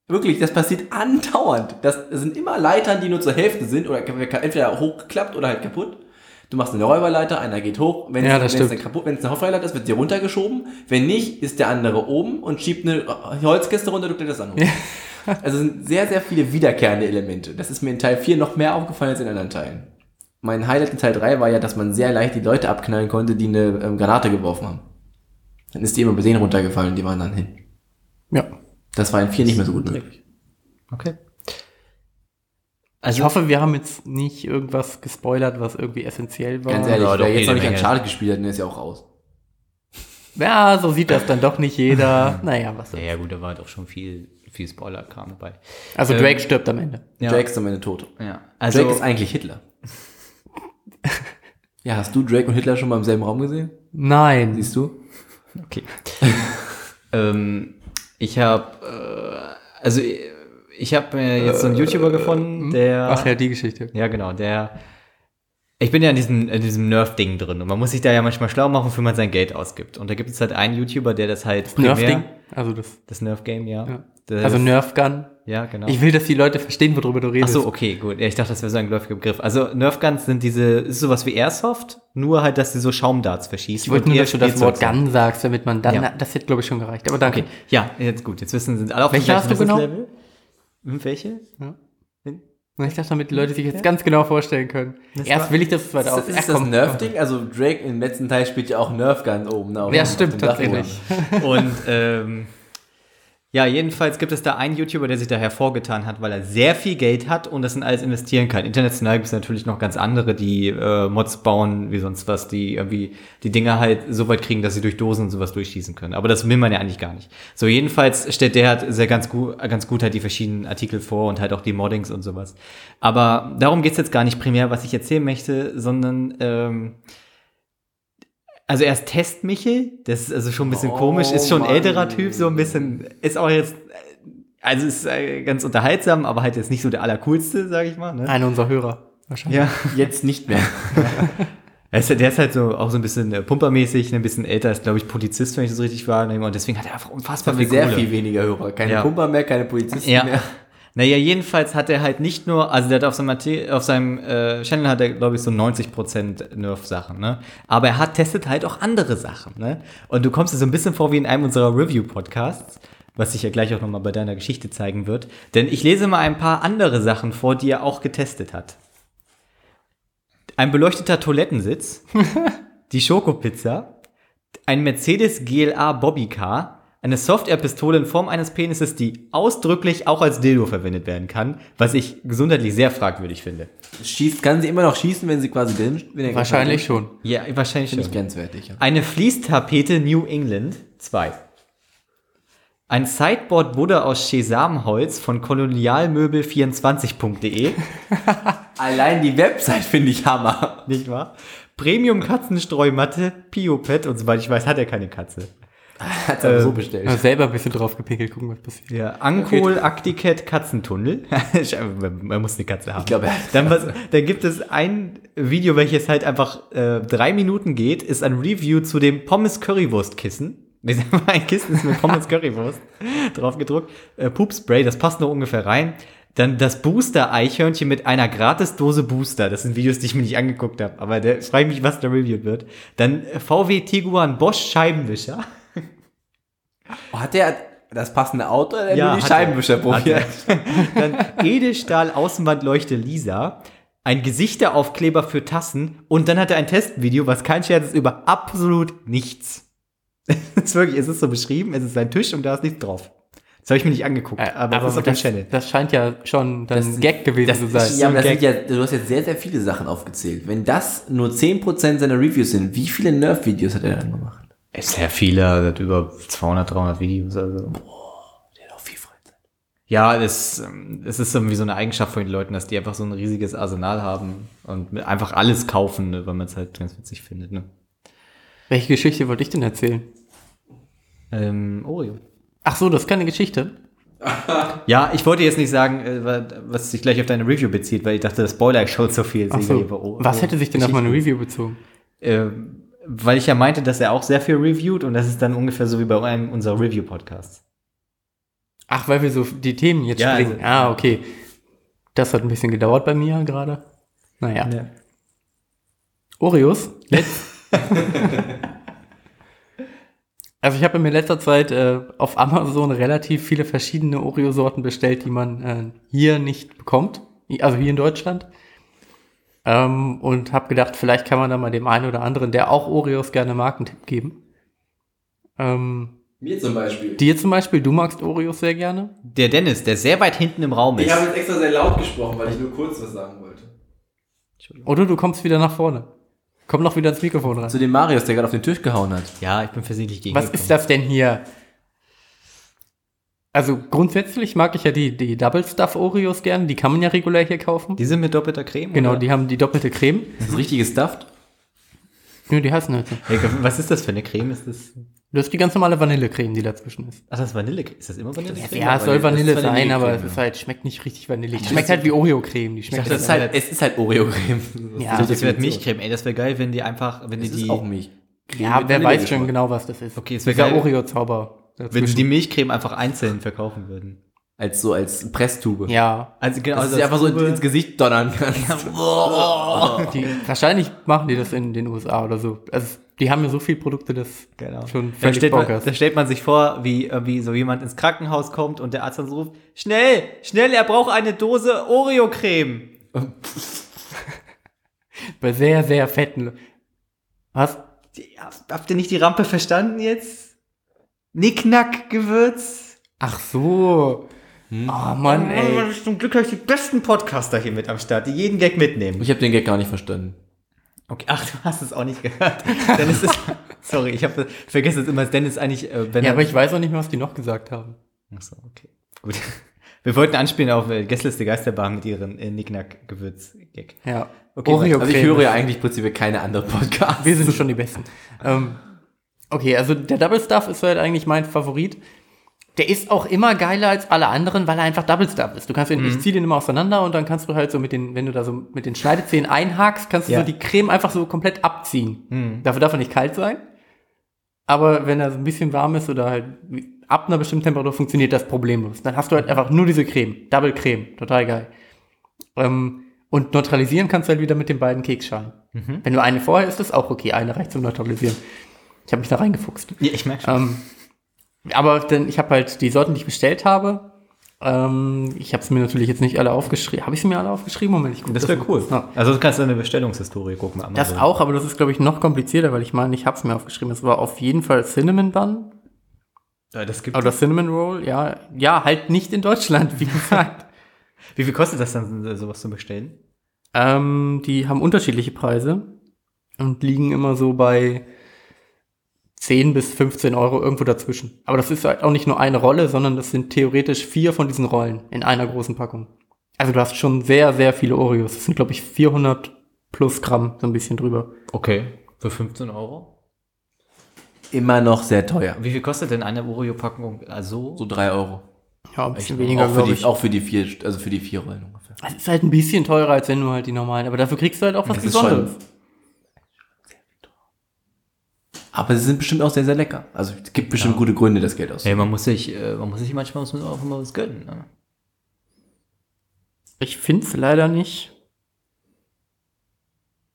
A: Wirklich, das passiert andauernd. Das, das sind immer Leitern, die nur zur Hälfte sind oder entweder hochgeklappt oder halt kaputt. Du machst eine Räuberleiter, einer geht hoch. Wenn
C: Ja,
A: es,
C: das
A: wenn es eine kaputt, wenn es eine Hochfeuerleiter ist, wird sie runtergeschoben. Wenn nicht, ist der andere oben und schiebt eine Holzkiste runter, du kletterst an. hoch. Also es sind sehr, sehr viele wiederkehrende Elemente. Das ist mir in Teil 4 noch mehr aufgefallen als in anderen Teilen. Mein Highlight in Teil 3 war ja, dass man sehr leicht die Leute abknallen konnte, die eine ähm, Granate geworfen haben. Dann ist die immer bei denen runtergefallen, die waren dann hin.
C: Ja.
A: Das war in 4 nicht mehr so gut möglich.
B: Okay.
C: Ich hoffe, wir haben jetzt nicht irgendwas gespoilert, was irgendwie essentiell war.
A: Ganz ehrlich,
B: Ja,
A: wer jetzt noch nicht
B: Menge.
A: Uncharted gespielt hat, der ist ja auch raus.
C: Ja, so sieht das dann doch nicht jeder. naja, was
B: Ja,
C: soll's.
B: ja, gut, da war doch schon viel, viel Spoiler-Kram dabei.
C: Also
B: Ähm,
C: Drake stirbt am Ende.
B: Ja.
A: Drake ist am Ende tot.
B: Ja. Also,
A: Drake ist eigentlich Hitler. ja, hast du Drake und Hitler schon mal im selben Raum gesehen?
C: Nein.
A: Siehst du?
B: okay. ähm, ich habe, äh, also äh, ich habe mir jetzt so einen YouTuber gefunden, der,
C: Ach ja, die Geschichte.
B: ja genau, der, ich bin ja in diesem, in diesem Nerf-Ding drin und man muss sich da ja manchmal schlau machen, wofür man sein Geld ausgibt. Und da gibt es halt einen YouTuber, der das halt
C: Nerf-Ding. Also das.
B: das Nerf-Game, ja.
C: Ja.
B: Das,
C: Also Nerf Gun.
B: ja, genau.
C: Ich will, dass die Leute verstehen, worüber du
B: Ach
C: redest.
B: so, okay, gut. Ja, ich dachte, das wäre so ein geläufiger Begriff. Also Nerf-Guns sind diese, ist sowas wie Airsoft, nur halt, dass sie so Schaumdarts verschießen.
C: Ich wollte nur, dass du das Wort. Gun sagst, damit man dann,
B: Ja.
C: das hätte glaube ich schon gereicht. Aber danke.
B: Okay, ja, jetzt gut. Jetzt wissen, sind alle auf
C: Welche hast du genau?
B: Wissenslevel. Hm, welche?
C: Ich dachte, damit die Leute sich jetzt ganz genau vorstellen können. Erst
B: war-
C: will ich, dass es weiter
A: Ist,
C: aus.
A: ist
C: Ach,
A: das. Nerf-Ding? Also Drake im letzten Teil spielt ja auch Nerf Gun oben. Na, auf
C: Ja,
A: dem-
C: stimmt,
A: auf
C: tatsächlich.
B: Und ähm, ja, jedenfalls gibt es da einen YouTuber, der sich da hervorgetan hat, weil er sehr viel Geld hat und das in alles investieren kann. International gibt es natürlich noch ganz andere, die äh, Mods bauen, wie sonst was, die irgendwie die Dinger halt so weit kriegen, dass sie durch Dosen und sowas durchschießen können. Aber das will man ja eigentlich gar nicht. So, jedenfalls stellt der halt sehr ganz gut, ganz gut halt die verschiedenen Artikel vor und halt auch die Moddings und sowas. Aber darum geht's jetzt gar nicht primär, was ich erzählen möchte, sondern ähm, also er ist Testmichel, das ist also schon ein bisschen
A: Oh,
B: komisch, ist schon ein
A: Mann.
B: älterer Typ, so ein bisschen, ist auch jetzt, also ist äh, ganz unterhaltsam, aber halt jetzt nicht so der allercoolste, sag ich mal. Ne?
C: Einer unserer Hörer. Wahrscheinlich.
B: Ja,
A: Jetzt nicht mehr.
B: er ist, der ist halt so auch so ein bisschen äh, pumpermäßig, ein bisschen älter, ist glaube ich Polizist, wenn ich das richtig wahrnehme und deswegen hat er einfach unfassbar viel
A: sehr
B: Kohle.
A: viel weniger Hörer. Keine
B: Ja.
A: Pumper mehr, keine Polizisten
B: Ja.
A: mehr.
B: Naja, jedenfalls hat er halt nicht nur, also der hat auf seinem, Mate- auf seinem äh, Channel hat er, glaube ich, so 90% Nerf-Sachen, ne? Aber er hat testet halt auch andere Sachen, ne? Und du kommst dir so ein bisschen vor wie in einem unserer Review-Podcasts, was sich ja gleich auch nochmal bei deiner Geschichte zeigen wird. Denn ich lese mal ein paar andere Sachen vor, die er auch getestet hat. Ein beleuchteter Toilettensitz, die Schokopizza, ein Mercedes GLA Bobbycar, eine Software-Pistole in Form eines Penises, die ausdrücklich auch als Dildo verwendet werden kann, was ich gesundheitlich sehr fragwürdig finde.
A: Schießt, kann sie immer noch schießen, wenn sie quasi drin wenn
C: Wahrscheinlich schon.
B: Ja, wahrscheinlich
A: Finde
B: schon.
A: ich grenzwertig. Ja.
B: Eine Fließtapete New England 2. Ein Sideboard Buddha aus Sesamholz von kolonialmöbel24.de.
A: Allein die Website finde ich Hammer.
B: Nicht wahr? Premium Katzenstreumatte, Piopet und soweit ich weiß, hat er keine Katze.
A: Hat aber so bestellt.
C: Ja, selber ein bisschen drauf gepickelt, gucken, was passiert.
B: Ja, Ankol Acticat Katzentunnel. Man muss eine Katze haben.
A: Ich glaube, er hat
B: dann, was, dann gibt es ein Video, welches halt einfach äh, drei Minuten geht, ist ein Review zu dem Pommes Currywurst Kissen. ein Kissen ist mit Pommes Currywurst drauf gedruckt. Äh, Poopspray, das passt noch ungefähr rein. Dann das Booster Eichhörnchen mit einer Gratisdose Booster. Das sind Videos, die ich mir nicht angeguckt habe, aber der frage ich mich, was da reviewt wird. Dann äh, VW Tiguan Bosch Scheibenwischer.
A: Oh, hat der das passende Auto oder
B: Ja,
A: nur die Scheibenwischer
B: er.
A: probiert?
B: Dann Edelstahl Außenwandleuchte Lisa, ein Gesichteraufkleber für Tassen und dann hat er ein Testvideo, was kein Scherz ist, über absolut nichts. Es ist wirklich, es ist so beschrieben, es ist ein Tisch und da ist nichts drauf. Das habe ich mir nicht angeguckt,
C: Äh,
B: aber, das ist auf dem
C: das,
B: Channel.
C: das scheint ja schon dann ein Gag gewesen
B: das
C: zu
B: ist-
C: sein.
A: Ja, aber das ja, du hast jetzt sehr, sehr viele Sachen aufgezählt. Wenn das nur 10% seiner Reviews sind, wie viele Nerf-Videos hat er dann gemacht?
B: Es ist sehr viele, er hat über 200, 300 Videos. Also.
A: Der hat auch viel Freizeit.
B: Ja, es, ähm, es ist irgendwie so eine Eigenschaft von den Leuten, dass die einfach so ein riesiges Arsenal haben und einfach alles kaufen, ne, weil man es halt ganz witzig findet. Ne?
C: Welche Geschichte wollte ich denn erzählen?
B: Ähm, Oreo.
C: Ach so, das ist keine Geschichte.
B: Ja, ich wollte jetzt nicht sagen, äh, wa- was sich gleich auf deine Review bezieht, weil ich dachte, das Spoiler schon so viel.
C: So. Was hätte sich denn auf meine. Review bezogen?
B: Ähm, weil ich ja meinte, dass er auch sehr viel reviewt und das ist dann ungefähr so wie bei einem unserer Review-Podcasts.
C: Ach, weil wir so die Themen jetzt
B: Ja,
C: springen.
B: also-
C: ah, okay. Das hat ein bisschen gedauert bei mir gerade. Naja.
B: Ja.
C: Oreos. Also ich habe mir in letzter Zeit äh, auf Amazon relativ viele verschiedene Oreo-Sorten bestellt, die man äh, hier nicht bekommt. Also hier in Deutschland. Ähm, und habe gedacht, vielleicht kann man da mal dem einen oder anderen, der auch Oreos gerne mag, einen Tipp geben. Ähm,
A: Mir zum Beispiel.
C: dir zum Beispiel, du magst Oreos sehr gerne.
B: Der Dennis, der sehr weit hinten im Raum ist.
A: Ich habe jetzt extra sehr laut gesprochen, weil ich nur kurz was sagen wollte.
C: Oder du kommst wieder nach vorne. Komm noch wieder ins Mikrofon rein.
A: Zu dem Marius, der gerade auf den Tisch gehauen hat.
B: Ja, ich bin versehentlich gegen.
C: Was ist das denn hier? Also grundsätzlich mag ich ja die, die Double Stuff Oreos gern. Die kann man ja regulär hier kaufen.
B: Die sind mit doppelter Creme?
C: genau,
B: oder?
C: die haben die doppelte Creme.
A: Das ist richtiges Stuffed.
C: Nö, die heißen halt so.
B: Hey, was ist das für eine Creme? Ist das.
C: Das ist die ganz normale Vanillecreme, die dazwischen ist.
B: Ach, das ist Vanille. Ist das immer Vanillecreme?
C: Ja, es soll
A: Vanille-
C: Vanille
A: das
C: sein, aber es ist halt, schmeckt nicht richtig vanillig. Schmeckt halt wie Oreo-Creme. Die schmeckt
B: dachte,
A: Das ist halt, es ist halt Oreo-Creme.
C: Ja,
B: Das wäre Milchcreme. Ey, das wäre geil, wenn die einfach, wenn die
A: Das
B: die,
A: ist auch Milch.
C: ja, wer weiß schon genau, was das ist.
B: Okay, es wär
C: Dieser
B: geil.
C: Oreo-Zauber.
B: Wenn sie die Milchcreme einfach einzeln verkaufen würden.
A: Als so, als Presstube.
C: Ja,
B: Also genau,
A: Dass
B: also
A: du sie einfach so
B: Tube-
A: ins Gesicht donnern kannst.
C: die, wahrscheinlich machen die das in den USA oder so. Also, die haben ja so viele Produkte, das
B: Genau.
C: schon
B: Da
C: völlig
B: stellt, man, da stellt man sich vor, wie, äh, wie so jemand ins Krankenhaus kommt und der Arzt dann so ruft, schnell, schnell, er braucht eine Dose Oreo-Creme.
C: Bei sehr, sehr fetten. Was?
B: Die- Habt ihr nicht die Rampe verstanden jetzt? Nicknack-Gewürz.
C: Ach so. Oh Mann, ey.
B: Oh, zum Glück habe ich die besten Podcaster hier mit am Start, die jeden Gag mitnehmen.
A: Ich habe den Gag gar nicht verstanden.
B: Okay, ach, du hast es auch nicht gehört. Dennis ist, sorry, ich habe vergessen es immer, dass Dennis eigentlich, äh, wenn
C: Ja,
B: er,
C: aber ich weiß auch nicht mehr, was die noch gesagt haben.
B: ach so, okay, gut. Wir wollten anspielen auf äh, Gästeliste Geisterbahn mit ihren äh, Nicknack-Gewürz-Gag.
C: Ja.
B: Okay,
C: Oreo
A: Also ich höre ja eigentlich prinzipiell keine anderen Podcasts.
C: Wir sind schon die Besten. ähm, okay, also der Double Stuff ist halt eigentlich mein Favorit. Der ist auch immer geiler als alle anderen, weil er einfach Double Stuff ist. Du kannst den,
B: Mhm.
C: ich zieh den immer auseinander und dann kannst du halt so mit den, wenn du da so mit den Schneidezähnen einhakst, kannst du
B: Ja. Mhm.
C: so die Creme einfach so komplett abziehen. Dafür darf er nicht kalt sein. Aber wenn er so ein bisschen warm ist oder halt ab einer bestimmten Temperatur funktioniert das problemlos. Dann hast du halt einfach nur diese Creme. Double Creme. Total geil. Ähm, und neutralisieren kannst du halt wieder mit den beiden Keksschalen.
B: Mhm.
C: Wenn du eine vorher ist, ist auch okay. Eine reicht zum Neutralisieren. Ich habe mich da reingefuchst.
B: Ja, ich merke schon.
C: Ähm, aber dann, ich habe halt die Sorten, die ich bestellt habe, Ähm, ich habe es mir natürlich jetzt nicht alle aufgeschrieben. Habe ich sie mir alle aufgeschrieben? Moment, ich guck
B: Das wäre cool.
C: Ja.
B: Also du kannst deine Bestellungshistorie gucken.
C: Das
B: Amazon.
C: auch, aber das ist, glaube ich, noch komplizierter, weil ich meine, ich habe es mir aufgeschrieben. Es war auf jeden Fall Cinnamon Bun
B: Ja, das gibt
C: oder Cinnamon Roll. Ja, ja, halt nicht in Deutschland, wie gesagt.
B: Wie viel kostet das dann, sowas zu bestellen?
C: ähm, die haben unterschiedliche Preise und liegen immer so bei 10 bis 15 Euro irgendwo dazwischen. Aber das ist halt auch nicht nur eine Rolle, sondern das sind theoretisch vier von diesen Rollen in einer großen Packung. Also du hast schon sehr, sehr viele Oreos. Das sind, glaube ich, 400 plus Gramm, so ein bisschen drüber.
B: Okay. Für 15 Euro?
A: Immer noch sehr teuer.
B: Wie viel kostet denn eine Oreo-Packung? Also,
A: So drei Euro.
C: Ja, ein bisschen
A: Auch
C: weniger,
A: für,
C: glaube
A: die,
C: ich.
A: auch für die vier, also für die vier Rollen ungefähr.
C: Es ist halt ein bisschen teurer, als wenn du halt die normalen, aber dafür kriegst du halt auch was
A: Das ist schon-
C: Besonderes.
A: Aber sie sind bestimmt auch sehr, sehr lecker. Also es gibt bestimmt gute Gründe, das Geld
B: hey,
A: auszugeben.
B: man muss sich, äh, man muss sich manchmal muss man auch mal was gönnen. Ne?
C: Ich finde es leider nicht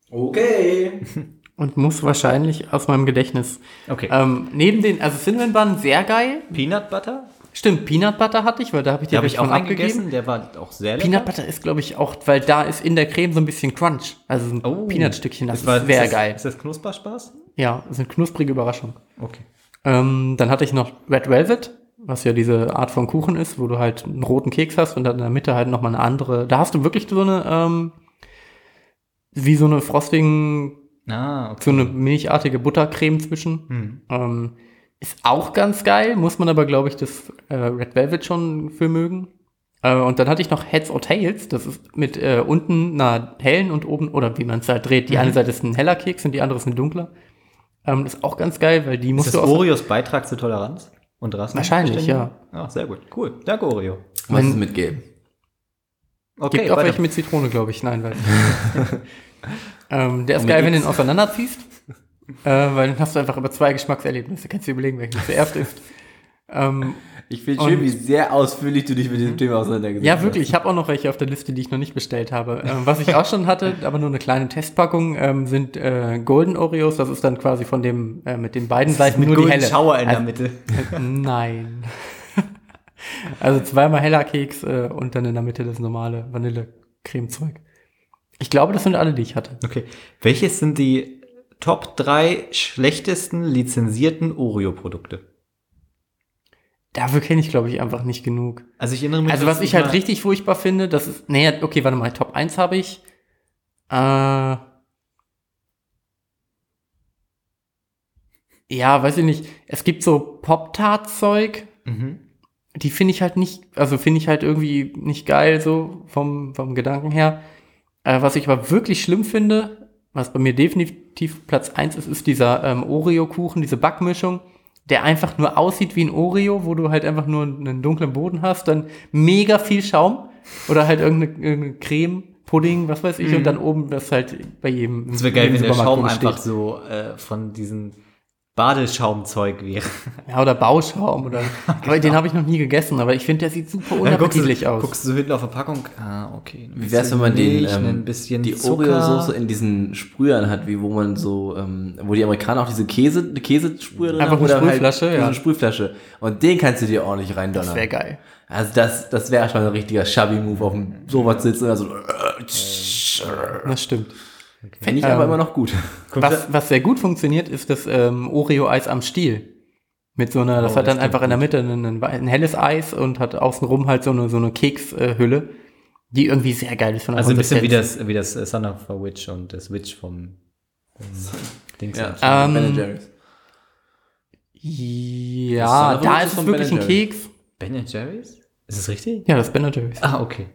A: Okay.
C: und muss wahrscheinlich aus meinem Gedächtnis.
B: Okay.
C: Ähm, neben den, also Cinnamon Bun, sehr geil.
B: Peanut Butter?
C: Stimmt, Peanut Butter hatte ich, weil da habe ich
B: habe
C: direkt
B: ich auch
C: abgegeben.
B: Der war auch sehr lecker.
C: Peanut Butter ist, glaube ich, auch, weil da ist in der Creme so ein bisschen Crunch. Also so ein
B: Oh.
C: Peanut-Stückchen, das,
B: war-
C: ist sehr
B: das,
C: geil.
B: Ist das Knusperspaß?
C: Ja, das ist eine knusprige Überraschung.
B: Okay.
C: Ähm, dann hatte ich noch Red Velvet, was ja diese Art von Kuchen ist, wo du halt einen roten Keks hast und dann in der Mitte halt nochmal eine andere. Da hast du wirklich so eine, ähm, wie so eine Frosting,
B: Ah, okay.
C: so eine milchartige Buttercreme zwischen.
B: Hm.
C: Ähm, ist auch ganz geil, muss man aber, glaube ich, das äh, Red Velvet schon für mögen. Äh, und dann hatte ich noch Heads or Tails, das ist mit äh, unten einer hellen und oben, oder wie man es halt dreht. Die
B: Mhm.
C: eine Seite ist ein heller Keks und die andere ist ein dunkler. Ähm, das ist auch ganz geil, weil die
B: Ist
C: musst
B: das
C: du
B: Oreos Beitrag zur Toleranz und Rassen?
C: Wahrscheinlich, ja.
B: Ach, sehr gut. Cool. Danke, Oreo.
A: Was ist mit Gelb?
B: Okay,
C: Gibt auch
B: weiter.
C: welche mit Zitrone, glaube ich. Nein, nicht. ähm, der ist
A: Und
C: geil, wenn du ihn auseinanderziehst. äh, weil dann hast du einfach über zwei Geschmackserlebnisse. Kannst du dir überlegen, welchen du zuerst isst. Ähm,
A: Ich finde schön, wie sehr ausführlich du dich mit diesem Thema auseinandergesetzt
C: ja, wirklich. Ich habe auch noch welche auf der Liste, die ich noch nicht bestellt habe. Ähm, was ich auch schon hatte, aber nur eine kleine Testpackung, ähm, sind äh, Golden Oreos. Das ist dann quasi von dem, äh, mit den beiden Seiten nur die helle.
B: Schauer in der
C: Also-
B: Mitte.
C: Nein. also zweimal heller Keks äh, und dann in der Mitte das normale Vanille-Creme-Zeug. Ich glaube, das sind alle, die ich hatte.
B: Okay. Welches sind die Top 3 schlechtesten lizenzierten Oreo-Produkte?
C: Dafür kenne ich, glaube ich, einfach nicht genug.
B: Also ich erinnere mich.
C: Also was ich halt richtig furchtbar finde, das ist, nee, okay, warte mal, Top 1 habe ich. Äh, ja, weiß ich nicht. Es gibt so Pop-Tart-Zeug,
B: Mhm.
C: die finde ich halt nicht, also finde ich halt irgendwie nicht geil, so vom, vom Gedanken her. Äh, was ich aber wirklich schlimm finde, was bei mir definitiv Platz 1 ist, ist dieser ähm, Oreo-Kuchen, diese Backmischung, der einfach nur aussieht wie ein Oreo, wo du halt einfach nur einen dunklen Boden hast, dann mega viel Schaum oder halt irgendeine, irgendeine Creme, Pudding, was weiß ich, und dann oben das halt bei jedem.
B: Es wäre geil, wenn der Schaum
C: Supermarkt
B: einfach
C: steht.
B: so äh, von diesem Badeschaumzeug wäre.
C: Ja, oder Bauschaum oder. Aber den habe ich noch nie gegessen, aber ich finde, der sieht super unappetitlich
B: du,
C: aus.
B: guckst du hinten auf der Packung. Ah, okay. ein
A: Wie wär's, wenn man den,
B: Milch,
A: ähm,
B: ein bisschen
A: die
B: Zucker.
A: Oreo-Soße in diesen Sprühern hat, wie wo man so, ähm, wo die Amerikaner auch diese Käse, eine Käsesprühe drin
C: Einfach
A: haben,
C: eine
A: oder
C: Sprühflasche,
A: halt
C: ja.
A: so eine Sprühflasche. Und den kannst du dir ordentlich reindonnern.
C: Das wäre geil.
A: Also das, das wäre schon ein richtiger Shabby-Move auf dem Sofa zu sitzen oder so.
C: Das stimmt.
A: Fände ich aber
C: Ähm,
A: immer noch gut.
C: Was, was sehr gut funktioniert, ist das ähm, Oreo-Eis am Stiel. Mit so einer, das
B: Oh,
C: hat
B: das
C: dann einfach in der Mitte ein, ein, helles Eis und hat außenrum halt so eine, so eine Kekshülle, die irgendwie sehr geil ist von der
B: Also ein bisschen wie das, wie das äh, Son of a Witch und das Witch vom, vom Dings.
A: Ja,
C: Ähm,
A: Ben Jerry's.
C: Ja,
A: Das
C: da
A: ist
C: es
A: von
C: wirklich
A: Ben
C: ein
A: Jerry's.
C: Keks.
B: Ben Jerry's? Ist das richtig?
C: Ja, das ist Ben Jerry's.
B: Ah, okay.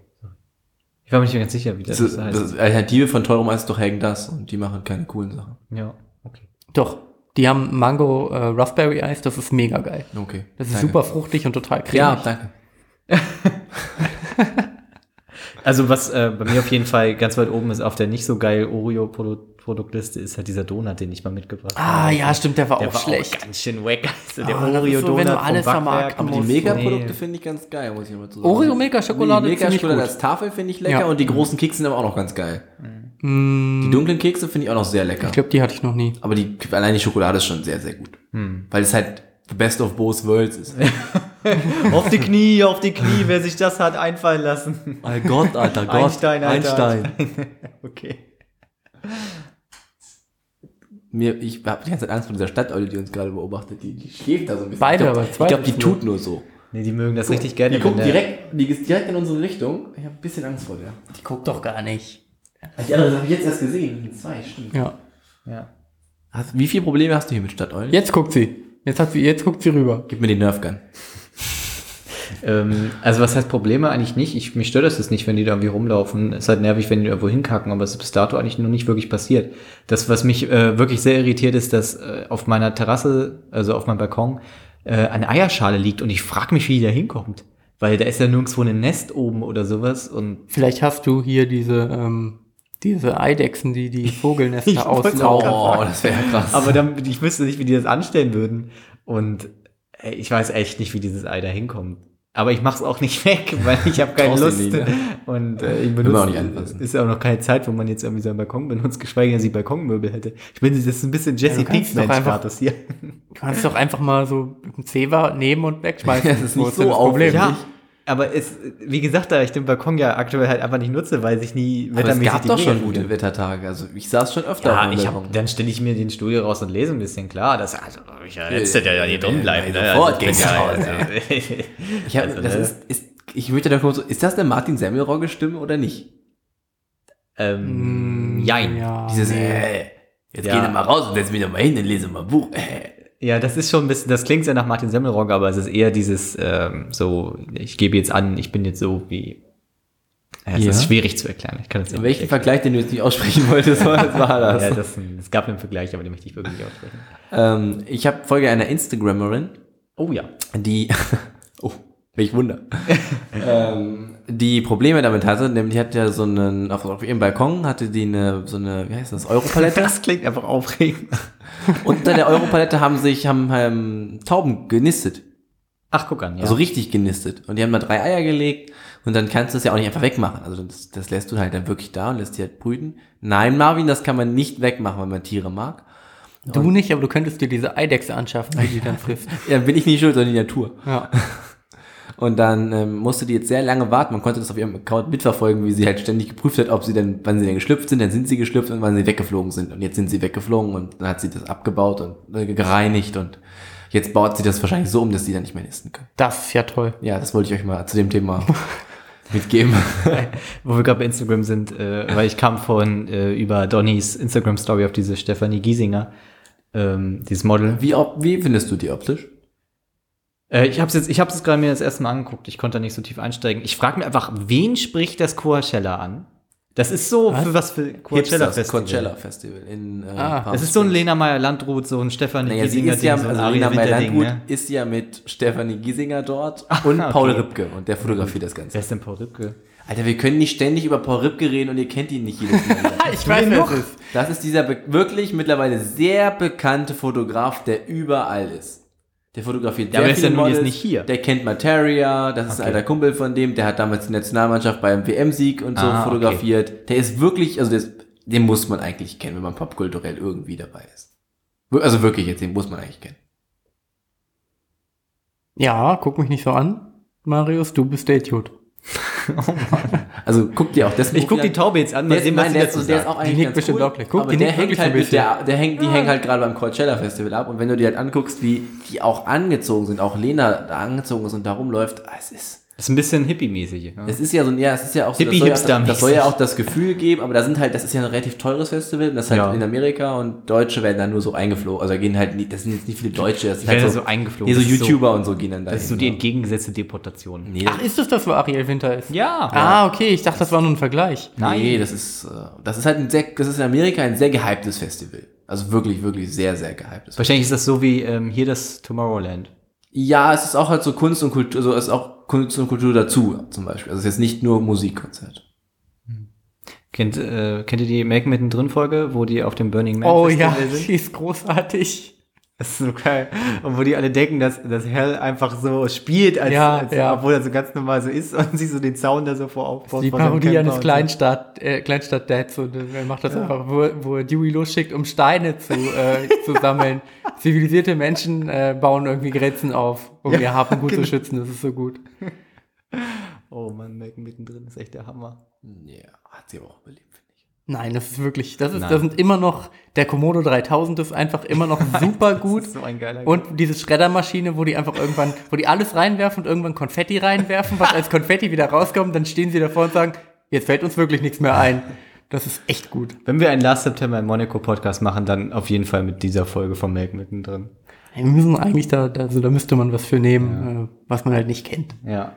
B: Ich war mir nicht mehr ganz sicher, wie das,
A: Das, ist,
B: heißt.
A: das Alternative von teurem Eis ist doch Hagen das und die machen keine coolen Sachen.
B: ja, okay.
C: Doch, die haben Mango äh, Raspberry Eis, das ist mega geil.
A: Okay.
C: Das ist
A: danke.
C: super fruchtig und total cremig.
A: Ja, danke.
B: Also was äh, bei mir auf jeden Fall ganz weit oben ist auf der nicht so geil Oreo-Produktliste ist halt dieser Donut, den ich mal mitgebracht
C: Ah,
B: habe.
C: ja, stimmt, der war
B: Der
C: auch
B: war
C: schlecht.
B: auch ganz schön wack. Also der
C: Ah, das ist so, wenn
B: Oreo-Donut
C: du alles
B: vom Backwerk.
C: vermarkten
A: Aber die. Mega-Produkte
B: Nee.
A: finde ich ganz geil, muss ich mal zu sagen.
C: Oreo Mega-Schokolade
A: Die
C: finde ich
A: Mega-Schokolade als Tafel finde ich lecker
C: Ja.
A: und die großen Kekse sind aber auch noch ganz geil.
C: Mm,
A: Die dunklen Kekse finde ich auch noch sehr lecker.
C: ich glaube, die hatte ich noch nie.
A: aber die, allein die Schokolade ist schon sehr, sehr gut.
B: Hm.
A: Weil es halt the best of both worlds ist.
B: auf die Knie, auf die Knie, wer sich das hat einfallen lassen.
A: Oh Gott, Alter, Gott.
B: Einstein, Alter,
A: Einstein.
B: Okay.
A: Mir, ich habe die ganze Zeit Angst vor dieser Stadteule, die uns gerade beobachtet. Die, die schläft da so ein bisschen.
C: Beide,
A: ich glaub,
C: aber zwei
A: Ich glaube, die
C: nur.
A: tut nur so.
B: Nee, die mögen das richtig gerne.
A: Die guckt direkt, die ist direkt in unsere Richtung. Ich habe ein bisschen Angst vor der.
C: Die guckt doch gar nicht.
A: Die andere habe ich jetzt erst gesehen. Die zwei, stimmt.
C: Ja.
B: Ja.
A: Hast, wie viele Probleme hast du hier mit Stadteulen?
C: Jetzt guckt sie. Jetzt hat sie, jetzt guckt sie rüber.
A: Gib mir den Nerfgun.
B: Ähm, also was heißt Probleme eigentlich nicht? Ich, mich stört das jetzt nicht, wenn die da irgendwie rumlaufen. Es ist halt nervig, wenn die irgendwo hinkacken, aber es ist bis dato eigentlich noch nicht wirklich passiert. Das, was mich äh, wirklich sehr irritiert, ist, dass äh, auf meiner Terrasse, also auf meinem Balkon, äh, eine Eierschale liegt und ich frage mich, wie die da hinkommt. Weil da ist ja nirgendwo ein Nest oben oder sowas und
C: Vielleicht hast du hier diese, ähm, diese Eidechsen, die die Vogelnester auslaufen.
A: Oh, das wäre ja krass.
B: Aber dann, ich wüsste nicht, wie die das anstellen würden. Und ey, ich weiß echt nicht, wie dieses Ei da hinkommt. Aber ich mache es auch nicht weg, weil ich habe keine Lust.
A: nicht, ne?
B: Und äh, ich benutze,
A: auch nicht anfassen.
B: ist ja auch noch keine Zeit, wo man jetzt irgendwie seinen Balkon benutzt, geschweige denn, dass ich Balkonmöbel hätte. Ich bin, das ist ein bisschen Jesse
C: Ja, doch
B: Pinkman
C: einfach-
B: Status hier.
C: Du kannst doch einfach mal so ein Zewa nehmen und wegschmeißen.
A: Das ist nicht so
C: das Problem?
B: Ja, aber es, wie gesagt, da ich den Balkon ja aktuell halt einfach nicht nutze, weil sich nie
A: Aber es
B: wettermäßig
A: gab
B: die
A: doch
B: Dinge
A: schon gute. Wettertage. Also ich saß schon öfter
B: Ja, ich hab, dann stelle ich mir den Studio raus und lese ein bisschen klar. Das also, ich ja, jetzt
A: Ja,
B: ja, ja nicht
A: ja,
B: bleiben.
A: ja,
B: ne?
A: sofort
B: ich bin
A: geht's
B: ja, also,
A: Ich, hab,
B: Also,
A: das
B: ne?
A: ist, ist, ich würde da kurz so, ist das eine Martin Semmelrogge Stimme oder nicht?
B: ähm, jein.
C: Ja.
A: Dieses,
C: nee.
A: äh, jetzt
B: Ja.
A: geh doch mal raus und setz mich doch mal hin und lese mal ein Buch. Äh.
B: Ja, das ist schon ein bisschen, das klingt sehr nach Martin Semmelrogge, aber es ist eher dieses, ähm, so, ich gebe jetzt an, ich bin jetzt so wie. Ja, es
A: Ja.
B: ist schwierig zu erklären. Ich kann es
A: In welchem Vergleich, den du jetzt nicht aussprechen wolltest, was war das?
B: Ja, das, es gab einen Vergleich, aber den möchte ich wirklich nicht aussprechen.
A: ähm, ich habe Folge einer Instagrammerin,
B: Oh ja.
A: die, oh, welch Wunder, ähm, die Probleme damit hatte, nämlich die hat ja so einen, auf, auf ihrem Balkon hatte die eine, so eine, wie heißt das, Europalette.
B: Das klingt einfach aufregend.
A: Unter der Europalette haben sich, haben, ähm, Tauben genistet.
B: Ach, guck an, ja.
A: Also richtig genistet. Und die haben da drei Eier gelegt und dann kannst du es ja auch nicht einfach wegmachen. Also das, das lässt du halt dann wirklich da und lässt die halt brüten. Nein, Marvin, das kann man nicht wegmachen, wenn man Tiere mag.
C: Du nicht, aber du könntest dir diese Eidechse anschaffen, die die dann frisst.
A: Ja, bin ich nicht schuld, sondern die Natur.
C: Ja.
A: Und dann ähm, musste die jetzt sehr lange warten. Man konnte das auf ihrem Account mitverfolgen, wie sie halt ständig geprüft hat, ob sie denn, wann sie denn geschlüpft sind, dann sind sie geschlüpft und wann sie weggeflogen sind. Und jetzt sind sie weggeflogen und dann hat sie das abgebaut und äh, gereinigt und jetzt baut sie das wahrscheinlich so um, dass sie dann nicht mehr nisten können.
C: Das ist ja toll.
A: Ja, das wollte ich euch mal zu dem Thema mitgeben.
B: Wo wir gerade bei Instagram sind, äh, weil ich kam von äh, über Donnys Instagram-Story auf diese Stefanie Giesinger, ähm, dieses Model.
A: Wie, wie findest du die optisch?
B: Äh, ich habe es jetzt, ich habe es gerade mir das erste Mal angeguckt. Ich konnte da nicht so tief einsteigen. Ich frage mich einfach, wen spricht das Coachella an? Das ist so
C: Was?
B: für was für Coachella
A: Hipsters,
B: Festival.
A: Coachella Festival in äh,
C: Ah,
A: Palm
B: Das ist so ein. Lena Meyer Landrut, so ein Stefanie
A: Naja, sie
B: Giesinger
A: ist ja,
B: so
A: also Lena Meyer Landrut
B: ne?
A: ist ja mit Stefanie Giesinger dort und
B: okay.
A: Paul Ripke und der fotografiert das Ganze.
B: Wer ist denn Paul Ripke?
A: Alter, wir können nicht ständig über Paul Ripke reden und ihr kennt ihn nicht jedes Mal.
C: Ich weiß, ist.
A: Das ist dieser wirklich mittlerweile sehr bekannte Fotograf, der überall ist. Der fotografiert
B: Ja, der ist ja nun jetzt nicht hier.
A: Der kennt Materia, das ist ein
B: Okay.
A: alter Kumpel von dem, der hat damals die Nationalmannschaft beim WM-Sieg und so
B: Ah, okay.
A: fotografiert. Der ist wirklich, also der ist, den muss man eigentlich kennen, wenn man popkulturell irgendwie dabei ist. Also wirklich jetzt, den muss man eigentlich kennen.
C: Ja, guck mich nicht so an. Marius, du bist der Idiot.
A: Also guck dir auch das
B: Ich guck die Taube jetzt an, mal
A: Der ist,
B: sehen, was sie
A: der,
B: dazu
A: der ist auch eigentlich
C: nickt
A: ganz
C: bestimmt
A: cool.
C: Guck,
A: aber
C: die
A: der
C: nickt
A: hängt halt mit der, der hängt, die hängen halt gerade beim Coachella Festival ab und wenn du dir halt anguckst, wie die auch angezogen sind, auch Lena da angezogen ist und da rumläuft, es ist,
B: Das ist ein bisschen hippie-mäßig. Ne?
A: es ist ja so, ein- ja, es ist ja auch so, das soll ja,
B: Hippie-Hipster-mäßig.
A: das soll ja auch das Gefühl geben, aber da sind halt, das ist ja ein relativ teures Festival, und das ist halt
B: Ja.
A: in Amerika und Deutsche werden dann nur so eingeflogen, also da gehen halt, nie, das sind jetzt nicht viele Deutsche, das sind
B: werden
A: halt
B: so
A: so,
B: eingeflogen.
A: nee, so
B: Das ist so-
A: YouTuber und so gehen dann da
B: Das ist so die
A: ja.
B: entgegengesetzte Deportation.
A: Nee,
C: Ach, ist das das, wo Ariel Winter ist?
B: Ja.
C: Ah, okay, ich dachte, das war nur ein Vergleich.
B: Nein.
A: Nee, das ist, äh, das ist halt ein sehr, das ist in Amerika ein sehr gehyptes Festival. Also wirklich, wirklich sehr, sehr gehyptes.
B: Wahrscheinlich ist das so wie ähm, hier das Tomorrowland.
A: Ja, es ist auch halt so Kunst und Kultur, also es ist auch Kunst und Kultur dazu, zum Beispiel. Also es ist jetzt nicht nur Musikkonzert.
B: Kennt, äh, kennt ihr die Make mittendrin Folge, wo die auf dem Burning Man
C: Oh ja,
B: Festival sind?
C: die ist großartig.
B: Das ist so geil. Und wo die alle denken, dass, dass Hell einfach so spielt, als,
C: Ja,
B: als,
C: ja.
B: obwohl er so ganz normal so ist und sich so den Zaun da so vor aufbaut.
C: Die
B: von seinem
C: Parodie eines. Kleinstadt, äh, Kleinstadt-Dads und äh, er macht das einfach, wo, wo er Dewey losschickt, um Steine zu, äh, zu sammeln. Zivilisierte Menschen äh, bauen irgendwie Grenzen auf, um
B: Ja,
C: ihr Hab gut
B: genau.
C: zu schützen. Das ist so gut.
B: Oh Mann, Mac mittendrin ist echt der Hammer.
A: Ja, hat sie aber auch überlebt.
C: Nein, das ist wirklich, das ist,
A: Nein.
C: das sind immer noch, der Komodo 3000 ist einfach immer noch super gut.
B: Das ist so ein geiler
C: Und diese Schreddermaschine, wo die einfach irgendwann, wo die alles reinwerfen und irgendwann Konfetti reinwerfen, was als Konfetti wieder rauskommt, dann stehen sie davor und sagen, jetzt fällt uns wirklich nichts mehr ein. Das ist echt gut.
B: Wenn wir einen Last September in Monaco Podcast machen, dann auf jeden Fall mit dieser Folge von Mac mittendrin.
C: Wir müssen eigentlich da, also da müsste man was für nehmen, äh, was man halt nicht kennt.
B: Ja.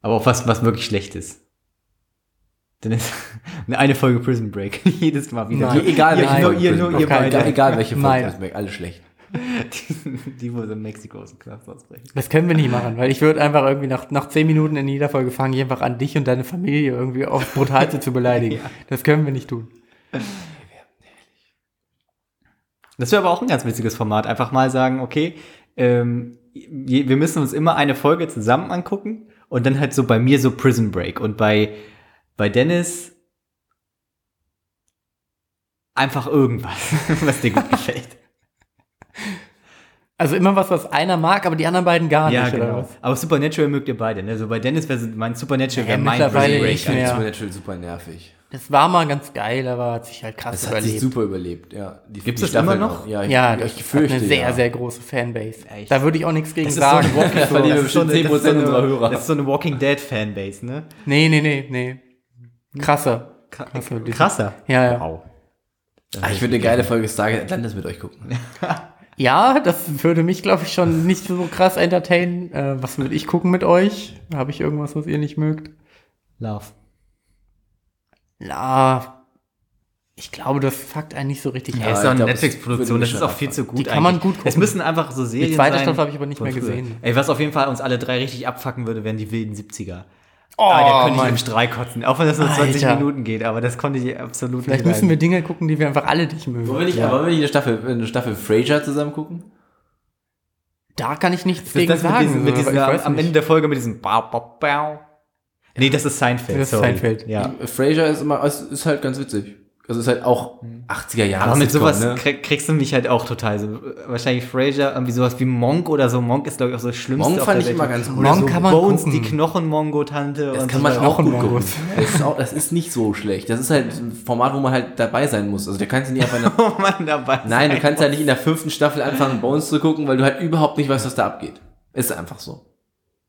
B: Aber auch was, was wirklich schlecht ist. Denn es eine Folge Prison Break. Jedes Mal wieder.
C: Nein.
A: Egal, welche
B: nur
A: Folge
B: ihr,
A: Prison
B: nur
A: Break.
B: ihr
C: Auf
B: beide.
A: Egal welche Folge,
C: Nein.
A: das ist alle schlecht.
B: Die, die, wo so in Mexiko aus dem Knast ausbrechen.
C: Das können wir nicht machen, weil ich würde einfach irgendwie nach, nach zehn Minuten in jeder Folge fange ich einfach an, dich und deine Familie irgendwie aufs Brutalste zu beleidigen. Das können wir nicht tun.
B: Das wäre aber auch ein ganz witziges Format. Einfach mal sagen, okay, ähm, wir müssen uns immer eine Folge zusammen angucken und dann halt so bei mir so Prison Break und bei, bei Dennis einfach irgendwas, was dir gut gefällt.
C: Also immer was, was einer mag, aber die anderen beiden gar
B: ja,
C: nicht, oder
B: genau.
C: was?
B: Aber Supernatural mögt ihr beide, ne? So bei Dennis wäre so- mein Supernatural
C: Ja,
B: wäre mein
C: mittlerweile
B: Break.
C: nicht
A: Ich
C: mehr.
A: finde Supernatural super nervig.
C: Das war mal ganz geil, aber hat sich halt krass
A: Das hat sich
C: überlebt.
A: super überlebt, ja. Die,
B: Gibt's
A: die
B: das immer noch?
A: Ja, ich,
C: ja,
A: ich
C: das
A: fürchte,
C: hat eine sehr,
A: ja.
C: sehr große Fanbase.
B: Echt?
C: Da würde ich auch nichts gegen
B: Das ist so
C: sagen.
B: Walking,
A: verlieren wir
B: das ist so eine- das ist so
A: 10% unserer
B: eine-
A: Hörer.
B: Das ist so eine Walking Dead Fanbase, ne?
C: nee, nee, nee, nee. Krasser. Krasser.
B: Krasser.
C: Ja, ja.
B: Wow.
A: Ah, ich würde eine geile Folge Stargate Atlantis mit euch gucken.
C: Ja, das würde mich, glaube ich, schon nicht so krass entertainen. Äh, was würde ich gucken mit euch? Habe ich irgendwas, was ihr nicht mögt?
B: Love.
C: Na, ich glaube, das fuckt einen nicht so richtig
B: Ja,
A: Ja,
B: ist doch eine
A: das
B: Netflix-Produktion, das ist auch viel zu gut
C: Die kann man gut gucken.
B: Es müssen einfach so Serien
C: Die zweite Staffel habe ich aber nicht mehr gesehen.
B: Ey, was auf jeden Fall uns alle drei richtig abfacken würde, wären die wilden 70er.
C: Oh,
B: Ah, da könnte ich
C: Mann.
B: im Strahl kotzen. Auch wenn das nur 20
C: Alter.
B: Minuten geht, aber das konnte ich absolut
C: Vielleicht
B: nicht
C: müssen wir. Dinge gucken, die wir einfach alle nicht mögen.
A: Wollen wir nicht, wollen wir nicht eine Staffel, eine Staffel Frasier zusammen gucken?
C: Da kann ich nichts gegen
B: das mit
C: sagen.
B: mit
C: so,
B: diesem,
C: ich
B: am,
C: weiß
B: am
C: nicht.
B: Ende der Folge mit diesem Bau, Bau, Bau. Nee, das ist Seinfeld.
C: Das ist
B: sorry.
C: Seinfeld.
B: Ja.
A: Frasier ist immer, ist, ist halt ganz witzig. Also ist halt auch 80er Jahre.
B: Aber mit sowas
A: ne?
B: krieg, kriegst du mich halt auch total. So, wahrscheinlich Frasier, irgendwie sowas wie Monk oder so. Monk ist, glaube ich, auch so das Schlimmste.
A: Monk
B: auf
A: fand
B: der
A: ich
B: Welt.
A: immer ganz gut.
B: Oder
C: Monk
B: so
C: kann man
B: Bones,
C: gucken.
B: die Knochen-Mongo-Tante.
A: Das
B: und
A: kann
B: so.
A: man auch gut gucken. Das ist, auch, das ist nicht so schlecht. Das ist halt ein Format, wo man halt dabei sein muss. Also da kannst du nicht einfach in der,
B: Oh Mann, dabei.
A: Nein, du kannst halt nicht in der fünften Staffel anfangen, Bones zu gucken, weil du halt überhaupt nicht weißt, was da abgeht. Ist einfach so.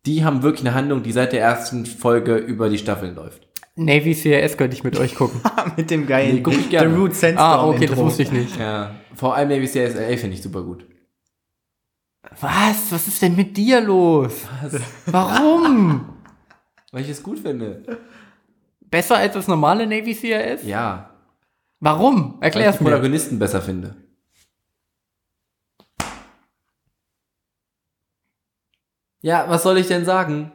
A: Die haben wirklich eine Handlung, die seit der ersten Folge über die Staffeln läuft.
C: Navy CRS könnte ich mit euch gucken.
B: mit dem geilen
A: Nee, guck ich gerne.
B: The Root Sandstorm
C: ah, okay, das
B: Intro.
C: wusste ich nicht.
A: Ja. Vor allem Navy CSLA finde ich super gut.
C: Was? Was ist denn mit dir los? Warum?
A: Weil ich es gut finde.
C: Besser als das normale Navy CRS?
A: Ja.
C: Warum?
A: Weil ich
C: Erklär's
A: die
C: mir.
A: Protagonisten besser finde. Ja, was soll ich denn sagen?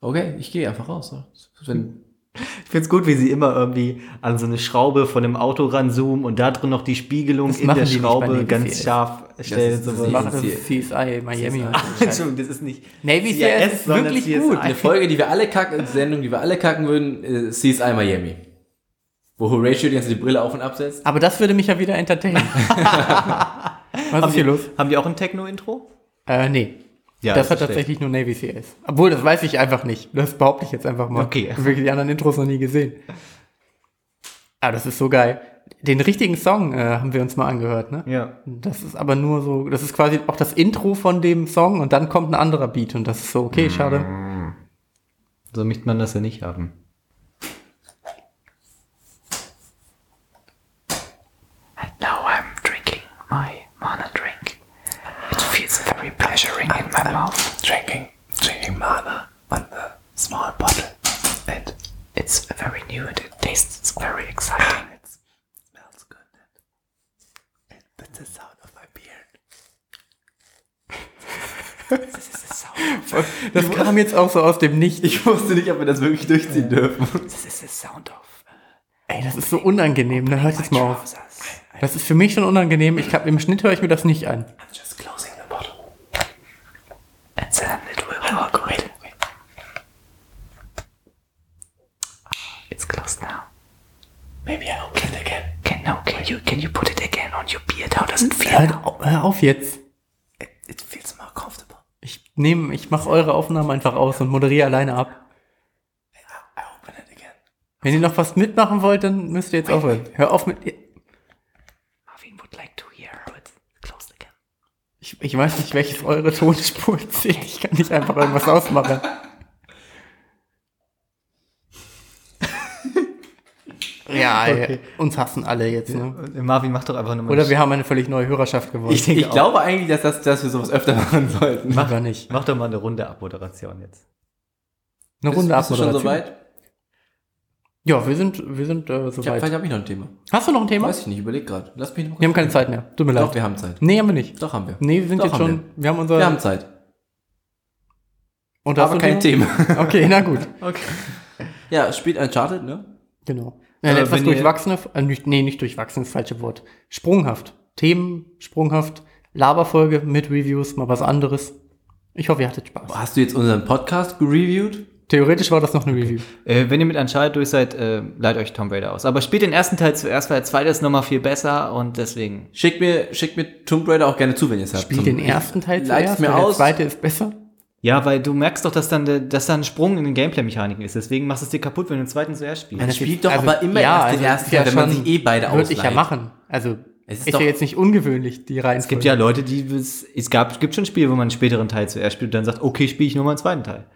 A: Okay, ich gehe einfach raus. Wenn,
B: Ich find's gut, wie sie immer irgendwie an so eine Schraube von einem Auto ranzoomen und da drin noch die Spiegelung
C: Das
B: in der
C: die
B: Schraube ganz
C: CS.
B: scharf stellen.
A: ist- das ist
C: Machen CSI Miami. so.
B: Entschuldigung, das ist nicht
C: Navy
B: CIS,
C: CRS ist
B: sondern
C: wirklich
B: CSI.
C: gut.
A: eine Folge, die wir alle kacken, Sendung, die wir alle kacken würden, CSI Miami. Wo Horatio die ganze die Brille auf und absetzt.
C: Aber das würde mich ja wieder entertainen. Was ist hier los?
B: Haben die auch ein Techno-Intro?
C: Äh, nee.
B: Ja,
C: das hat
B: schlecht.
C: tatsächlich nur Navy CS. Obwohl, das weiß ich einfach nicht. Das behaupte ich jetzt einfach mal.
B: Okay.
C: Ich habe wirklich die anderen Intros noch nie gesehen. Aber das ist so geil. Den richtigen Song äh, haben wir uns mal angehört, ne?
B: Ja.
C: Das ist aber nur so, das ist quasi auch das Intro von dem Song und dann kommt ein anderer Beat und das ist so, okay, schade.
B: So möchte man das ja nicht haben.
D: Very pleasuring in my mouth.
E: Drinking, drinking mana on the small bottle.
D: And it's very new and it tastes very exciting.
E: It smells good. And that's the sound of my beard.
D: This is the sound.
C: Das kam jetzt auch so aus dem Nichts.
A: Ich wusste nicht, ob wir das wirklich durchziehen dürfen.
D: This is the sound of uh,
C: Ey, das ist so unangenehm, ne? Hört jetzt mal auf. Das ist für mich schon unangenehm. Ich hab, Im Schnitt höre ich mir das nicht an.
E: I'm just closing
D: And then it will work good. It's closed now.
E: Maybe I open it again.
D: Can no, can you can you put it again on your beard? How does it feel?
C: Hör, au- hör auf jetzt.
E: It, it feels more comfortable.
C: Ich nehme, ich mache eure Aufnahmen einfach aus und moderiere alleine ab.
E: I open it again.
C: Wenn ihr noch was mitmachen wollt, dann müsst ihr jetzt aufhören. Hör auf mit. Ich, ich weiß nicht, welches eure Tonspur zählt. Ich kann nicht einfach irgendwas ausmachen. ja, ey, uns hassen alle jetzt, ne?
B: Marvin, mach doch einfach nochmal.
C: Oder wir haben eine völlig neue Hörerschaft gewonnen.
B: Ich
A: Ich glaube eigentlich, dass, das, dass wir sowas öfter machen sollten.
C: Mach nicht.
B: Mach doch mal eine Runde Abmoderation jetzt.
C: Eine Runde
A: Bist du schon
C: Abmoderation.
A: soweit?
C: Ja, wir sind, wir sind äh,
A: Ich hab,
C: soweit.
A: vielleicht habe ich noch ein Thema.
C: Hast du noch ein Thema?
A: Weiß ich nicht, überleg gerade. Lass mich noch
C: Wir haben keine Zeit mehr. Tut mir
A: Doch,
C: leid.
A: wir haben Zeit.
C: Nee, haben wir nicht.
A: Doch, haben wir.
C: Nee, wir sind
A: Doch,
C: jetzt
A: haben
C: schon. Wir, haben unser.
A: Wir haben Zeit.
C: und hast
A: Aber kein Thema.
C: Okay, na gut.
A: Ja, spielt Uncharted, ne?
C: Genau. Ein
B: Aber
C: etwas durchwachsene, äh, nicht, nee, nicht durchwachsen, das falsche Wort. Sprunghaft. Themen, sprunghaft. Laberfolge mit Reviews, mal was anderes. Ich hoffe, ihr hattet Spaß.
A: Hast du jetzt unseren Podcast gereviewt?
C: Theoretisch war das noch eine Review.
B: Äh, wenn ihr mit Uncharted durch seid, äh, leitet euch Tomb Raider aus. Aber spielt den ersten Teil zuerst, weil der zweite ist nochmal viel besser und deswegen.
A: Schickt mir, schickt mir Tomb Raider auch gerne zu, wenn ihr es habt.
C: Spiel
A: Zum-
C: den ersten Teil zuerst,
A: mir
C: weil der
A: aus.
C: zweite ist besser.
B: Ja, weil du merkst doch, dass dann, der- dass da ein Sprung in den Gameplay-Mechaniken ist. Deswegen machst du es dir kaputt, wenn du den zweiten zuerst spielst.
A: Man spielt doch
C: Also,
A: aber immer
C: ja,
A: erst den
C: also
A: ersten
C: ja
A: Teil, wenn man sich eh beide
C: Würde ich ja
A: ausleiht.
C: machen. Also,
A: Es ist
C: ist,
A: doch-
C: ja jetzt nicht ungewöhnlich, die Reihenfolge.
B: Es gibt ja Leute, die es, es gab, gibt schon Spiele, wo man einen späteren Teil zuerst spielt und dann sagt, okay, spiele ich nur mal einen zweiten Teil.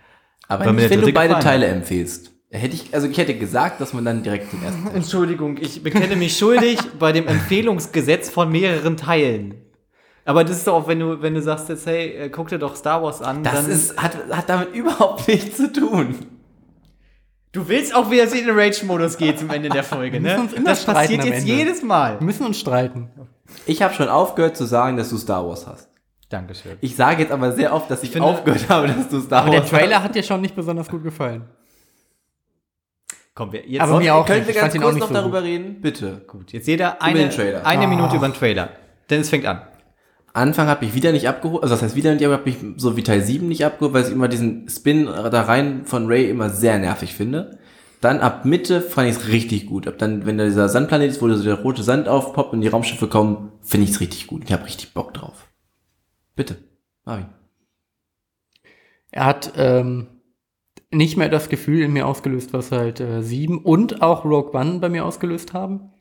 A: Aber nicht, wenn du beide
B: gefallen
A: Teile empfehlst. Hätte ich, also ich hätte gesagt, dass man dann direkt den ersten Teil.
B: Entschuldigung, ich bekenne mich schuldig bei dem Empfehlungsgesetz von mehreren Teilen. Aber das ist doch auch, wenn du, wenn du sagst jetzt, hey, äh, guck dir doch Star Wars an,
A: Das
B: dann
A: ist, hat, hat damit überhaupt nichts zu tun.
B: Du willst auch wieder, dass es in den Rage-Modus geht zum Ende der Folge, ne? Das passiert jetzt jedes Mal.
C: Wir müssen uns streiten.
A: Ich habe schon aufgehört zu sagen, dass du Star Wars hast.
B: Dankeschön.
A: Ich sage jetzt aber sehr oft, dass ich,
B: finde-
A: aufgehört habe, dass du Star
C: Aber der
A: Wars
C: Trailer hat dir schon nicht besonders gut gefallen.
B: Kommen wir jetzt.
C: Aber mir auch
A: Können
C: nicht.
A: wir
C: Ich
A: ganz kurz
C: nicht
A: noch
C: so
A: darüber reden? Bitte.
B: gut. Jetzt jeder eine,
A: den Trailer.
B: eine
C: Ah.
B: Minute über den Trailer. Denn es fängt an.
A: Anfang habe ich wieder nicht abgeholt, also das heißt wieder nicht, aber habe ich so wie Teil 7 nicht abgeholt, weil ich immer diesen Spin da rein von Ray immer sehr nervig finde. Dann ab Mitte fand ich es richtig gut. Ab dann, wenn da dieser Sandplanet ist, wo so der rote Sand aufpoppt und die Raumschiffe kommen, finde ich es richtig gut. Ich habe richtig Bock drauf. Bitte, Marvin.
C: Er hat ähm, nicht mehr das Gefühl in mir ausgelöst, was halt äh, 7 und auch Rogue One bei mir ausgelöst haben.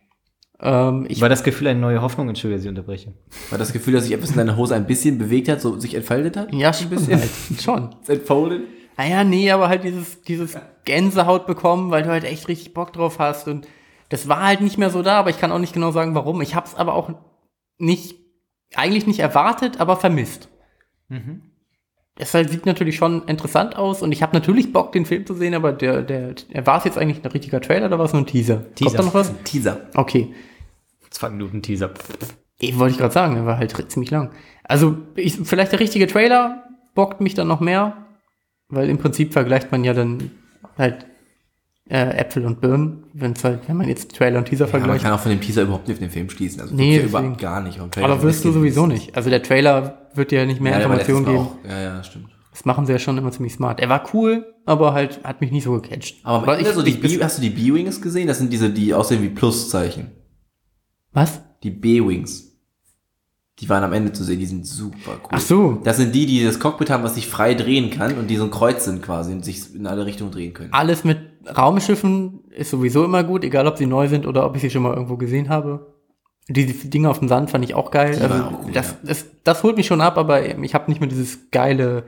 C: Ähm, ich
B: War das Gefühl eine neue Hoffnung? Entschuldige, dass ich unterbreche.
A: War das Gefühl, dass sich etwas in deiner Hose ein bisschen bewegt hat, so sich entfaltet hat?
C: ja, schon ein bisschen. Halt. Schon.
A: Ist entfolded?
C: Naja, nee, aber halt dieses, dieses Gänsehaut bekommen, weil du halt echt richtig Bock drauf hast. Und das war halt nicht mehr so da, aber ich kann auch nicht genau sagen, warum. Ich hab's aber auch nicht, eigentlich nicht erwartet, aber vermisst. Es halt, sieht natürlich schon interessant aus und ich habe natürlich Bock, den Film zu sehen, aber der, der, der war es jetzt eigentlich ein richtiger Trailer oder war es nur ein Teaser?
B: Teaser.
C: Kommt da noch was?
A: Teaser.
C: Okay.
B: Zwei Minuten Teaser.
C: Ich wollte ich gerade sagen, der war halt ziemlich lang. Also, ich, vielleicht der richtige Trailer bockt mich dann noch mehr, weil im Prinzip vergleicht man ja dann halt äh, Äpfel und Birnen, wenn's halt, wenn man jetzt Trailer und Teaser
A: Ja, man
C: vergleicht.
A: kann auch von dem Teaser überhaupt nicht auf den Film schließen. Also
C: Nee,
A: ja überhaupt gar nicht.
C: Aber wirst du sowieso nicht. Also der Trailer wird dir nicht mehr
A: Ja,
C: Informationen
A: ist
C: geben.
A: auch- Ja, ja, stimmt.
C: Das machen sie ja schon immer ziemlich smart. Er war cool, aber halt hat mich nicht so gecatcht.
A: Aber,
C: Aber
A: ich, so die
C: ich,
A: hast du die B-Wings gesehen? Das sind diese, die aussehen wie Pluszeichen.
C: was?
A: Die B-Wings. Die waren am Ende zu sehen, die sind super cool.
C: Ach so.
A: Das sind die, die das Cockpit haben, was sich frei drehen kann und die so ein Kreuz sind quasi und sich in alle Richtungen drehen können.
C: Alles mit Raumschiffen ist sowieso immer gut, egal ob sie neu sind oder ob ich sie schon mal irgendwo gesehen habe. Diese Dinge auf dem Sand fand ich auch geil. Also
A: auch cool,
C: das,
A: ja.
C: das, das holt mich schon ab, aber ich habe nicht mehr dieses geile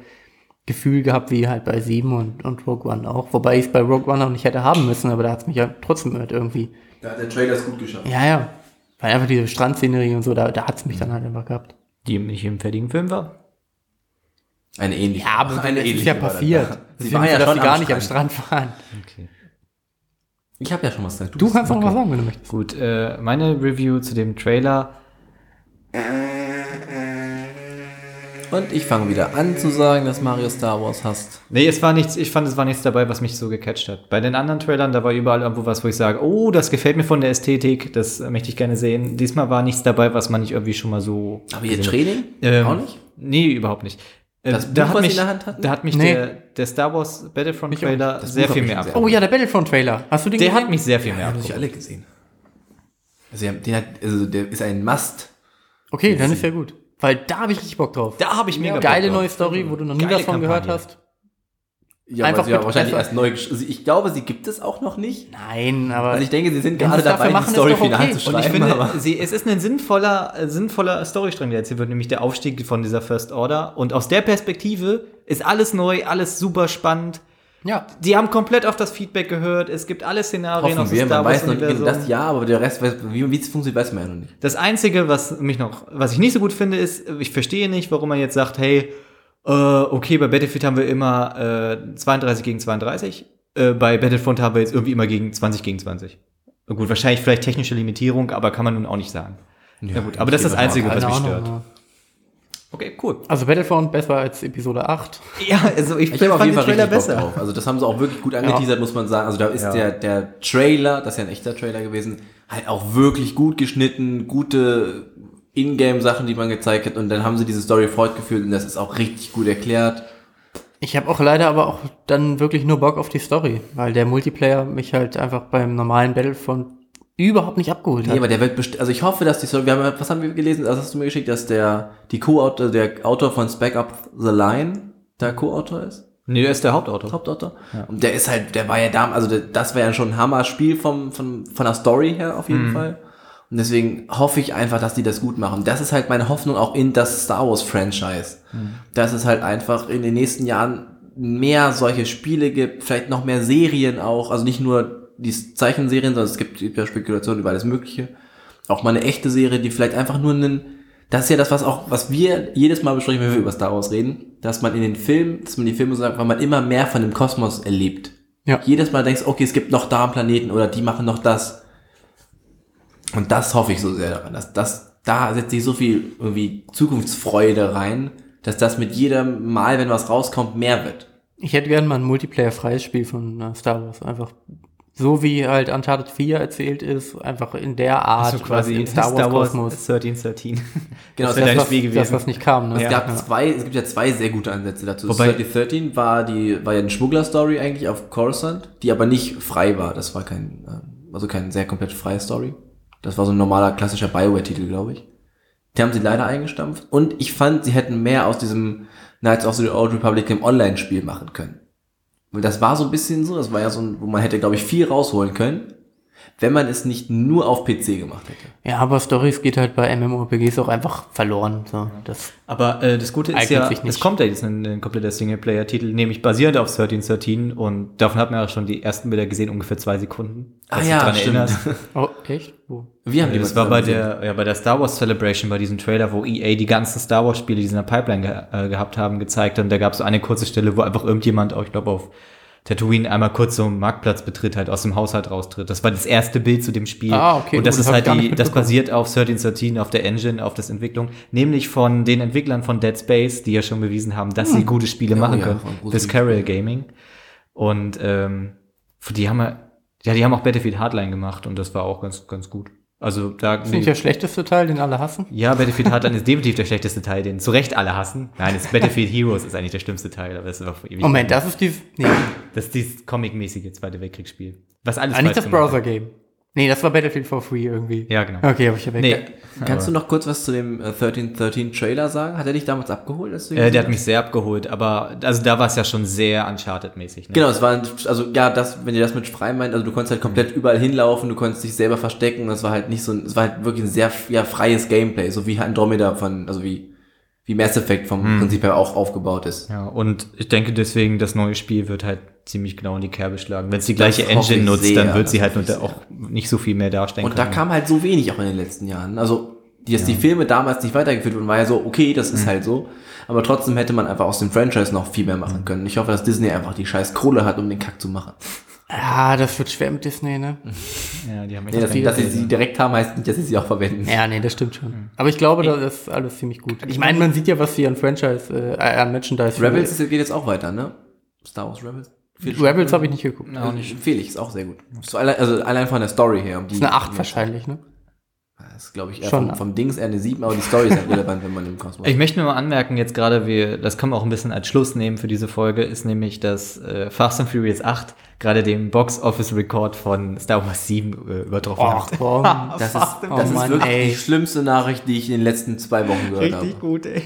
C: Gefühl gehabt, wie halt bei 7 und, und Rogue One auch. Wobei ich es bei Rogue One auch nicht hätte haben müssen, aber da hat es mich ja trotzdem halt irgendwie.
A: Da hat der Trailer es gut geschafft.
C: Ja, ja. Weil einfach diese Strandszenerie und so, da, da hat es mich dann halt einfach gehabt.
B: Die nicht im fertigen Film war.
A: Eine ähnliche.
C: Ja, aber
A: eine
C: das ist
A: ähnliche
C: ja passiert.
A: Sie waren ja
C: dass
A: schon
C: sie gar nicht am
A: Strand.
C: Waren.
B: Okay.
A: Ich habe ja schon was gesagt.
C: Du kannst auch noch was sagen, wenn du möchtest.
B: Gut, äh, meine Review zu dem Trailer.
A: Und ich fange wieder an zu sagen, dass Mario Star Wars hasst.
B: Nee, es war nichts, ich fand, es war nichts dabei, was mich so gecatcht hat. Bei den anderen Trailern, da war überall irgendwo was, wo ich sage, oh, das gefällt mir von der Ästhetik, das möchte ich gerne sehen. Diesmal war nichts dabei, was man nicht irgendwie schon mal so.
A: Aber ihr. Training?
B: Ähm,
A: Auch nicht?
B: Nee, überhaupt nicht. Äh,
A: Das
B: da
A: Buch,
B: hat
A: was
B: mich,
A: in der Hand hatten?
B: Da hat mich
C: Nee.
B: der, der Star Wars Battlefront. Trailer sehr
A: Buch
B: viel mehr
A: ich
B: ab.
A: gesehen.
C: Oh ja, der Battlefront-Trailer. Hast du den
B: Der
C: gesehen?
B: hat mich sehr viel mehr
A: Ja, haben sich
B: abgeholt.
A: alle gesehen. Also, den hat, also der ist ein Must.
C: Okay, dann ist ja gut. Weil da habe ich richtig Bock drauf.
B: Da habe ich mega
C: Geile
B: Bock drauf.
C: neue Story, wo du noch nie
B: Geile
C: was von gehört
B: Kampagne.
C: hast.
A: Ja,
C: Einfach
A: aber sie haben
C: mit
A: wahrscheinlich erst neu gesch- also Ich glaube, sie gibt es auch noch nicht.
C: Nein, aber
A: Also ich denke, sie sind gerade dabei,
C: machen,
A: die Story
C: okay.
A: final zu
B: Und
A: schreiben.
B: ich finde, sie, es ist ein sinnvoller, sinnvoller Storystrang, der erzählt wird, nämlich der Aufstieg von dieser First Order. Und aus der Perspektive ist alles neu, alles super spannend.
C: ja.
B: Die haben komplett auf das Feedback gehört. Es gibt alle Szenarien
A: hoffen wir, man weiß noch nicht,
B: Universum.
A: das ja, aber der Rest, weiß, wie wie es funktioniert, weiß man ja noch nicht.
B: Das Einzige, was mich noch, was ich nicht so gut finde, ist, ich verstehe nicht, warum man jetzt sagt, hey, äh, okay, bei Battlefield haben wir immer äh, 32 gegen 32. Äh, bei Battlefront haben wir jetzt irgendwie immer gegen 20 gegen 20. Na Gut, wahrscheinlich vielleicht technische Limitierung, aber kann man nun auch nicht sagen. Ja, gut, aber das ist das Einzige, was mich stört.
C: ja.
B: Okay, cool.
C: Also Battlefront besser als Episode 8.
B: Ja, also ich,
A: Ich habe auf
B: fand
A: jeden Fall
B: den Trailer besser.
A: drauf. Also das haben sie auch wirklich gut angeteasert, muss man sagen. Also da ist
B: Ja.
A: der, der Trailer, das ist ja ein echter Trailer gewesen, halt auch wirklich gut geschnitten, gute Ingame-Sachen, die man gezeigt hat. Und dann haben sie diese Story fortgeführt und das ist auch richtig gut erklärt.
C: Ich habe auch leider aber auch dann wirklich nur Bock auf die Story, weil der Multiplayer mich halt einfach beim normalen Battlefront überhaupt nicht abgeholt
A: Nee,
C: hat.
A: aber der wird bestimmt, also ich hoffe, dass die Story, wir haben, ja- was haben wir gelesen, das hast du mir geschickt, dass der, die Co-Autor, der Autor von Spec Up the Line, der Co-Autor ist?
B: Nee, der ist der Hauptautor.
A: Hauptautor. Und der ist halt, der war ja da, also der, das war ja schon ein Hammer-Spiel vom, von, von der Story her auf jeden Fall. Und deswegen hoffe ich einfach, dass die das gut machen. Das ist halt meine Hoffnung auch in das Star Wars Franchise. Dass es halt einfach in den nächsten Jahren mehr solche Spiele gibt, vielleicht noch mehr Serien auch, also nicht nur die Zeichenserien, sondern es gibt ja Spekulationen über alles Mögliche. Auch mal eine echte Serie, die vielleicht einfach nur einen, das ist ja das, was auch, was wir jedes Mal besprechen, wenn wir über Star Wars reden, dass man in den Filmen, dass man die Filme sagt, weil man immer mehr von dem Kosmos erlebt.
C: Ja.
A: Jedes Mal denkst, okay, es gibt noch da einen Planeten oder die machen noch das. Und das hoffe ich so sehr daran, dass das, da setze ich so viel irgendwie Zukunftsfreude rein, dass das mit jedem Mal, wenn was rauskommt, mehr wird.
C: Ich hätte gerne mal ein Multiplayer-freies Spiel von äh, Star Wars. Einfach so wie halt Uncharted 4 erzählt ist, einfach in der Art,
B: Also quasi
C: im
B: Star Wars,
C: Kosmos.
B: 1313.
A: Genau,
B: das
A: das
C: was,
B: Spiel
C: das,
B: gewesen.
C: was nicht kam. Ne?
A: Es
B: Ja.
A: gab zwei, es gibt ja zwei sehr gute Ansätze dazu.
B: Wobei-
A: 3013 war die, war ja eine Schmuggler-Story eigentlich auf Coruscant, die aber nicht frei war. Das war kein, äh, also keine sehr komplett freie Story. Das war so ein normaler, klassischer Bioware-Titel, glaube ich. Die haben sie leider eingestampft. Und ich fand, sie hätten mehr aus diesem Knights of the Old Republic im Online-Spiel machen können. Weil das war so ein bisschen so, das war ja so ein, wo man hätte, glaube ich, viel rausholen können, wenn man es nicht nur auf PC gemacht hätte.
C: Ja, aber Stories geht halt bei MMORPGs auch einfach verloren. So. Das,
B: Aber äh, das Gute ist ja, es kommt ja jetzt ein, ein kompletter Singleplayer-Titel, nämlich basierend auf 1313 und davon hat man ja schon die ersten Bilder gesehen, ungefähr zwei Sekunden.
A: Ah ja,
B: dran
A: stimmt.
B: erinnerst.
C: oh, echt? Wo?
A: Wir haben die
B: Das
A: mal
B: war bei der, ja, bei der Star Wars Celebration, bei diesem Trailer, wo EA die ganzen Star Wars Spiele, die sie in der Pipeline ge äh, gehabt haben, gezeigt hat. Und da gab es so eine kurze Stelle, wo einfach irgendjemand, auch ich glaube auf Tatooine, einmal kurz so einen Marktplatz betritt, halt aus dem Haushalt raustritt. Das war das erste Bild zu dem Spiel.
C: Ah, okay,
B: Und das
C: gut,
B: ist halt die, das basiert auf 1313, auf der Engine, auf das Entwicklung, nämlich von den Entwicklern von Dead Space, die ja schon bewiesen haben, dass sie
C: Hm.
B: gute Spiele machen
A: ja,
B: können.
A: großen
B: Visceral Gaming. Und ähm, die haben ja, ja, die haben auch Battlefield Hardline gemacht und das war auch ganz, ganz gut. Also da
C: ist nicht der schlechteste Teil, den alle hassen?
B: ja, Battlefield Hardline ist definitiv der schlechteste Teil, den zu Recht alle hassen. Nein, das Battlefield Heroes ist eigentlich der schlimmste Teil, aber das ist auch ewig.
C: Moment, das ist dieses. Nee,
B: das ist dieses Comic-mäßige Zweite Weltkriegsspiel. Was alles
C: ah, nicht
B: falsch
C: das. Browser-Game. Nee, das war Battlefield for Free irgendwie.
B: Ja, genau.
C: Okay, hab ich weg.
B: Nee,
A: Kannst du noch kurz was zu dem äh, 1313 Trailer sagen? Hat er dich damals abgeholt? Als du
B: äh, der hat mich sehr abgeholt, aber also da war es ja schon sehr Uncharted-mäßig. Ne?
A: Genau, es war, also ja, das, wenn ihr das mit frei meint, also du konntest halt komplett überall hinlaufen, du konntest dich selber verstecken, das war halt nicht so, ein, es war halt wirklich ein sehr ja, freies Gameplay, so wie Andromeda von, also wie, wie Mass Effect vom Prinzip her auch aufgebaut ist.
B: Ja, und ich denke deswegen, das neue Spiel wird halt ziemlich genau in die Kerbe schlagen. Wenn es die gleiche Engine nutzt,
A: sehr,
B: dann wird sie halt nur auch nicht so viel mehr darstellen
A: Und da
B: können.
A: kam halt so wenig auch in den letzten Jahren. Also, dass die Filme damals nicht weitergeführt wurden, war ja so, okay, das ist halt so. Aber trotzdem hätte man einfach aus dem Franchise noch viel mehr machen können. Ich hoffe, dass Disney einfach die scheiß Kohle hat, um den Kack zu machen.
C: Ja, das wird schwer mit Disney, ne?
B: Ja, die haben
A: Nee, dass, sie- dass sie sie direkt haben, heißt nicht, dass sie sie auch verwenden.
C: Ja, nee, das stimmt schon. Aber ich glaube, das ist alles ziemlich gut. Ich meine, man sieht ja, was sie an Franchise, äh, an Merchandise.
A: Rebels ist, geht jetzt auch weiter, ne? Star Wars Rebels.
C: Rebels habe ich nicht geguckt.
A: Staffel. Also, empfehle ich, ist auch sehr gut. So allein, also allein von der Story her. Um die,
C: ist eine 8 wahrscheinlich, ne?
A: Das ist, glaube ich, eher
C: Schon.
A: vom, vom Dings eher eine 7, aber die Story ist halt relevant, wenn man im Kosmos
B: Ich möchte mir mal anmerken, jetzt gerade, wir, das können wir auch ein bisschen als Schluss nehmen für diese Folge, ist nämlich, dass äh, Fast and Furious 8 gerade den Box-Office-Rekord von Star Wars 7 äh, übertroffen
C: Ach
B: hat.
C: komm.
A: Das ist,
C: Oh
A: das ist
C: Mann,
A: wirklich
C: ey.
A: die schlimmste Nachricht, die ich in den letzten zwei Wochen gehört habe.
B: Richtig gut, ey.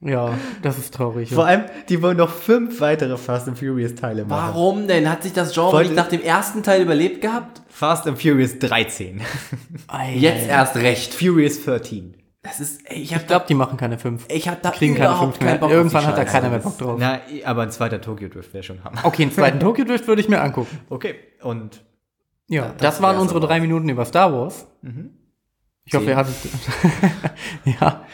C: Ja, das ist traurig.
B: Vor
C: Ja.
B: allem, die wollen noch fünf weitere Fast and Furious Teile machen.
A: Warum denn? Hat sich das Genre
B: Wollte-
A: nicht nach dem ersten Teil überlebt gehabt?
B: Fast and Furious 13.
C: Ei,
A: Jetzt erst recht.
B: Furious 13.
A: Das ist, ey, ich
C: Ich glaube, die machen keine 5.
A: ich hab da
C: Kriegen keine 5 mehr.
A: keinen Bock
C: Irgendwann hat
A: die
C: da keiner mehr Bock drauf.
B: Na, aber ein zweiter Tokyo Drift wäre schon Hammer.
C: Okay, einen zweiten Tokyo Drift würde ich mir angucken.
B: Okay, und
C: Ja,
A: das
C: das, waren unsere drei Minuten über Star Wars. Ich hoffe, ihr hattet. ja,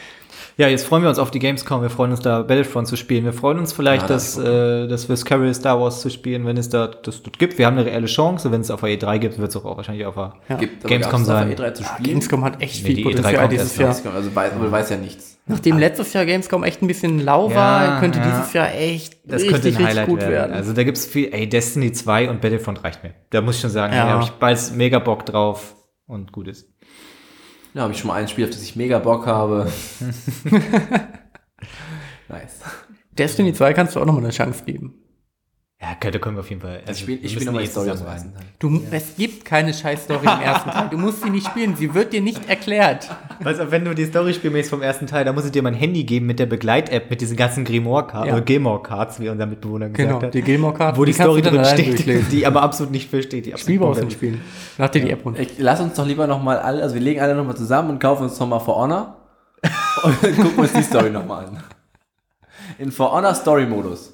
B: ja, jetzt freuen wir uns auf die Gamescom. Wir freuen uns da Battlefront zu spielen. Wir freuen uns vielleicht,
A: Ja,
B: dass,
A: das
B: äh, dass wir Carol Star Wars zu spielen, wenn es da das dort gibt. Wir haben eine reelle Chance. Wenn es auf der E3 gibt, wird es auch wahrscheinlich auf der
C: Ja.
A: Gibt, aber
B: Gamescom
A: auf
B: sein.
A: der E3 zu spielen.
C: Gamescom hat echt
B: Nee,
C: viel
B: die E3
C: Potenzial dieses Jahr.
A: Also weiß, man weiß ja nichts.
C: Nachdem letztes Jahr Gamescom echt ein bisschen lau war,
B: Ja,
C: könnte
B: ja.
C: dieses Jahr echt
B: Das
C: richtig,
B: könnte ein
C: richtig
B: Highlight
C: gut
B: werden.
C: werden.
B: Also da gibt's viel, ey, Destiny 2 und Battlefront reicht mir. Da muss ich schon sagen,
C: Ja.
B: da habe ich bald mega Bock drauf und gut ist.
A: Ja, habe ich schon mal ein Spiel, auf das ich mega Bock habe. nice.
C: Destiny 2 kannst du auch nochmal eine Chance geben.
B: Ja, okay, da können wir auf jeden Fall. Also
A: Ich spiel nochmal die Story aus dem Teil.
C: Du, Es gibt keine Scheiß-Story im ersten Teil. Du musst sie nicht spielen. Sie wird dir nicht erklärt.
B: Weißt du, wenn du die Story spielst vom ersten Teil, dann muss ich dir mein Handy geben mit der Begleit-App, mit diesen ganzen Grimoire-Cards,
C: Ja.
B: Gilmore-Cards, wie unser Mitbewohner gesagt
C: Genau,
B: hat.
C: die Gilmore-Karte.
B: wo die,
C: kannst
B: Story drin steht,
C: durchlesen.
B: die aber absolut nicht versteht. Die
C: Spiel du
B: nicht
C: nicht spielen. Lad dir die App runter.
A: Ich, lass uns doch lieber nochmal alle, also wir legen alle nochmal zusammen und kaufen uns nochmal For Honor und dann gucken uns die Story nochmal an. In For Honor Story-Modus.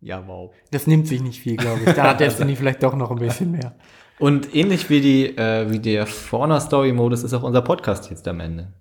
B: Ja, wow.
C: Das nimmt sich nicht viel, glaube ich. Da hat Destiny vielleicht doch noch ein bisschen mehr.
B: Und ähnlich wie, die, äh, wie der For Story-Modus ist auch unser Podcast jetzt am Ende.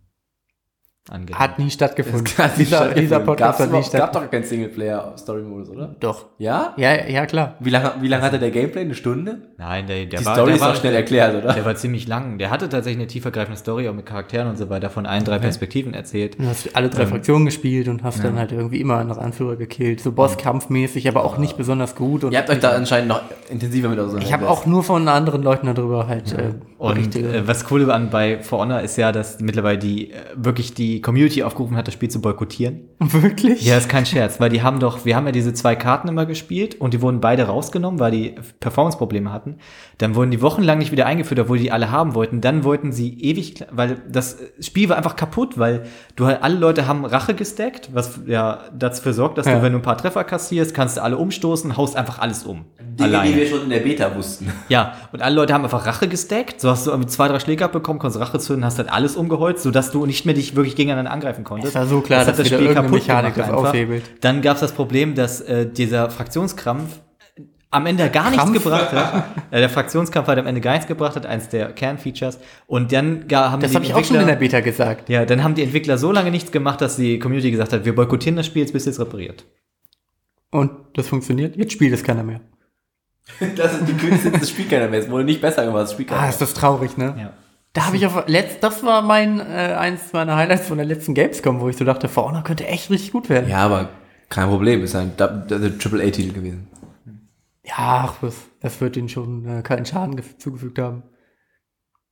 B: Angenehm.
C: Hat nie stattgefunden.
A: Hat
C: dieser, dieser Podcast
A: Gab's
C: hat nie
A: überhaupt- gab
C: stattgefunden.
A: doch keinen Singleplayer-Story-Modus, oder?
C: Doch.
A: Ja?
C: Ja, ja, klar.
A: Wie lange wie lang hatte der Gameplay? Eine Stunde?
B: Nein, der, der
A: Die
B: war,
A: Story
B: der
A: ist
B: war
A: auch schnell erklärt, oder?
B: Der war ziemlich lang. Der hatte tatsächlich eine tiefergreifende Story, auch mit Charakteren und so weiter, von allen drei Perspektiven erzählt.
C: Du hast alle drei Fraktionen gespielt und hast dann halt irgendwie immer einen Anführer gekillt. So Bosskampfmäßig, aber auch nicht besonders gut. Und
A: Ihr habt euch da anscheinend noch intensiver mit
C: ich habe auch nur von anderen Leuten darüber halt äh,
B: Und äh, was cool an bei For Honor ist ja, dass mittlerweile die äh, wirklich die Community aufgerufen hat, das Spiel zu boykottieren.
C: Wirklich?
B: Ja, ist kein Scherz, weil die haben doch, wir haben ja diese zwei Karten immer gespielt und die wurden beide rausgenommen, weil die Performance-Probleme hatten. Dann wurden die wochenlang nicht wieder eingeführt, obwohl die alle haben wollten. Dann wollten sie ewig, weil das Spiel war einfach kaputt, weil du halt, alle Leute haben Rache gestackt, was ja dafür sorgt, dass
C: Ja.
B: du, wenn du ein paar Treffer kassierst, kannst du alle umstoßen, haust einfach alles um.
A: Dinge, die wir schon in der Beta wussten.
B: Ja, und alle Leute haben einfach Rache gestackt. So hast du irgendwie zwei, drei Schläge abbekommen, konntest Rache zünden, hast halt alles umgeholzt, sodass du nicht mehr dich wirklich gegeneinander angreifen konntest.
C: Es war so klar, dass wieder irgendeine Mechanik das aushebelt.
B: Dann gab es das Problem, dass äh, dieser Fraktionskrampf am Ende gar nichts gebracht hat. äh, der Fraktionskampf hat am Ende gar nichts gebracht hat, eins der Kernfeatures. Und dann ga, haben
C: Das
B: die
C: habe ich auch schon in der Beta gesagt.
B: Ja, dann haben die Entwickler so lange nichts gemacht, dass die Community gesagt hat, wir boykottieren das Spiel, jetzt bis es repariert.
C: Und das funktioniert. Jetzt spielt es keiner mehr.
A: Das ist die Künste, das spielt keiner mehr. Es wurde nicht besser gemacht, das spielt keiner
C: Ah, ist das traurig, ne?
B: Ja.
C: Da habe ich auf letzt, das war mein äh, eins meiner Highlights von der letzten Gamescom, wo ich so dachte, For Honor könnte echt richtig gut werden.
A: Ja, aber kein Problem, ist ein Triple-A-Titel gewesen.
C: Ja, ach, was, das wird ihnen schon äh, keinen Schaden gef- zugefügt haben.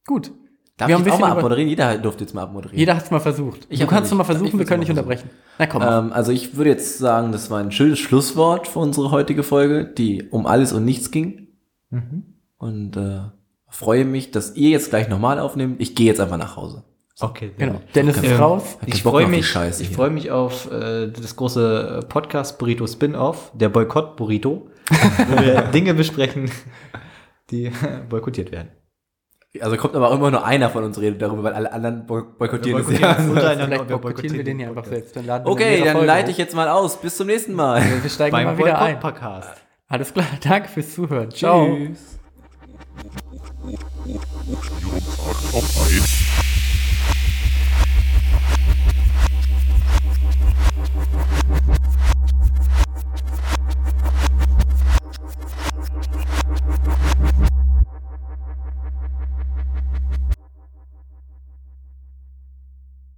C: Gut.
A: Darf
C: Wir haben
A: ich auch mal abmoderieren? Jeder durfte jetzt mal abmoderieren.
C: Jeder hat es mal versucht.
A: Ich
C: du kannst es
A: noch
C: mal
A: nicht.
C: Versuchen, wir können dich
A: mal
C: unterbrechen. Na komm.
A: Ähm, also ich würde jetzt sagen, das war ein schönes Schlusswort für unsere heutige Folge, die um alles und nichts ging. Und äh, freue mich, dass ihr jetzt gleich nochmal aufnehmt. Ich gehe jetzt einfach nach Hause.
B: Okay.
C: genau. Dennis ist
B: Ähm,
C: raus.
B: Ich freue mich,
A: Scheiße
B: ich freue mich auf äh, das große äh, Podcast Burrito Spin-off, der Boykott Burrito, wo wir Dinge besprechen, die boykottiert werden.
A: Also kommt aber immer nur einer von uns redet darüber, weil alle anderen boy boykottieren es ja.
C: Vielleicht boykottieren wir den hier einfach selbst. Dann
A: Okay, dann leite ich jetzt mal aus. Bis zum nächsten Mal.
C: Wir steigen mal wieder ein. Alles klar, danke fürs Zuhören. Ciao.
A: Tschüss.
F: Ein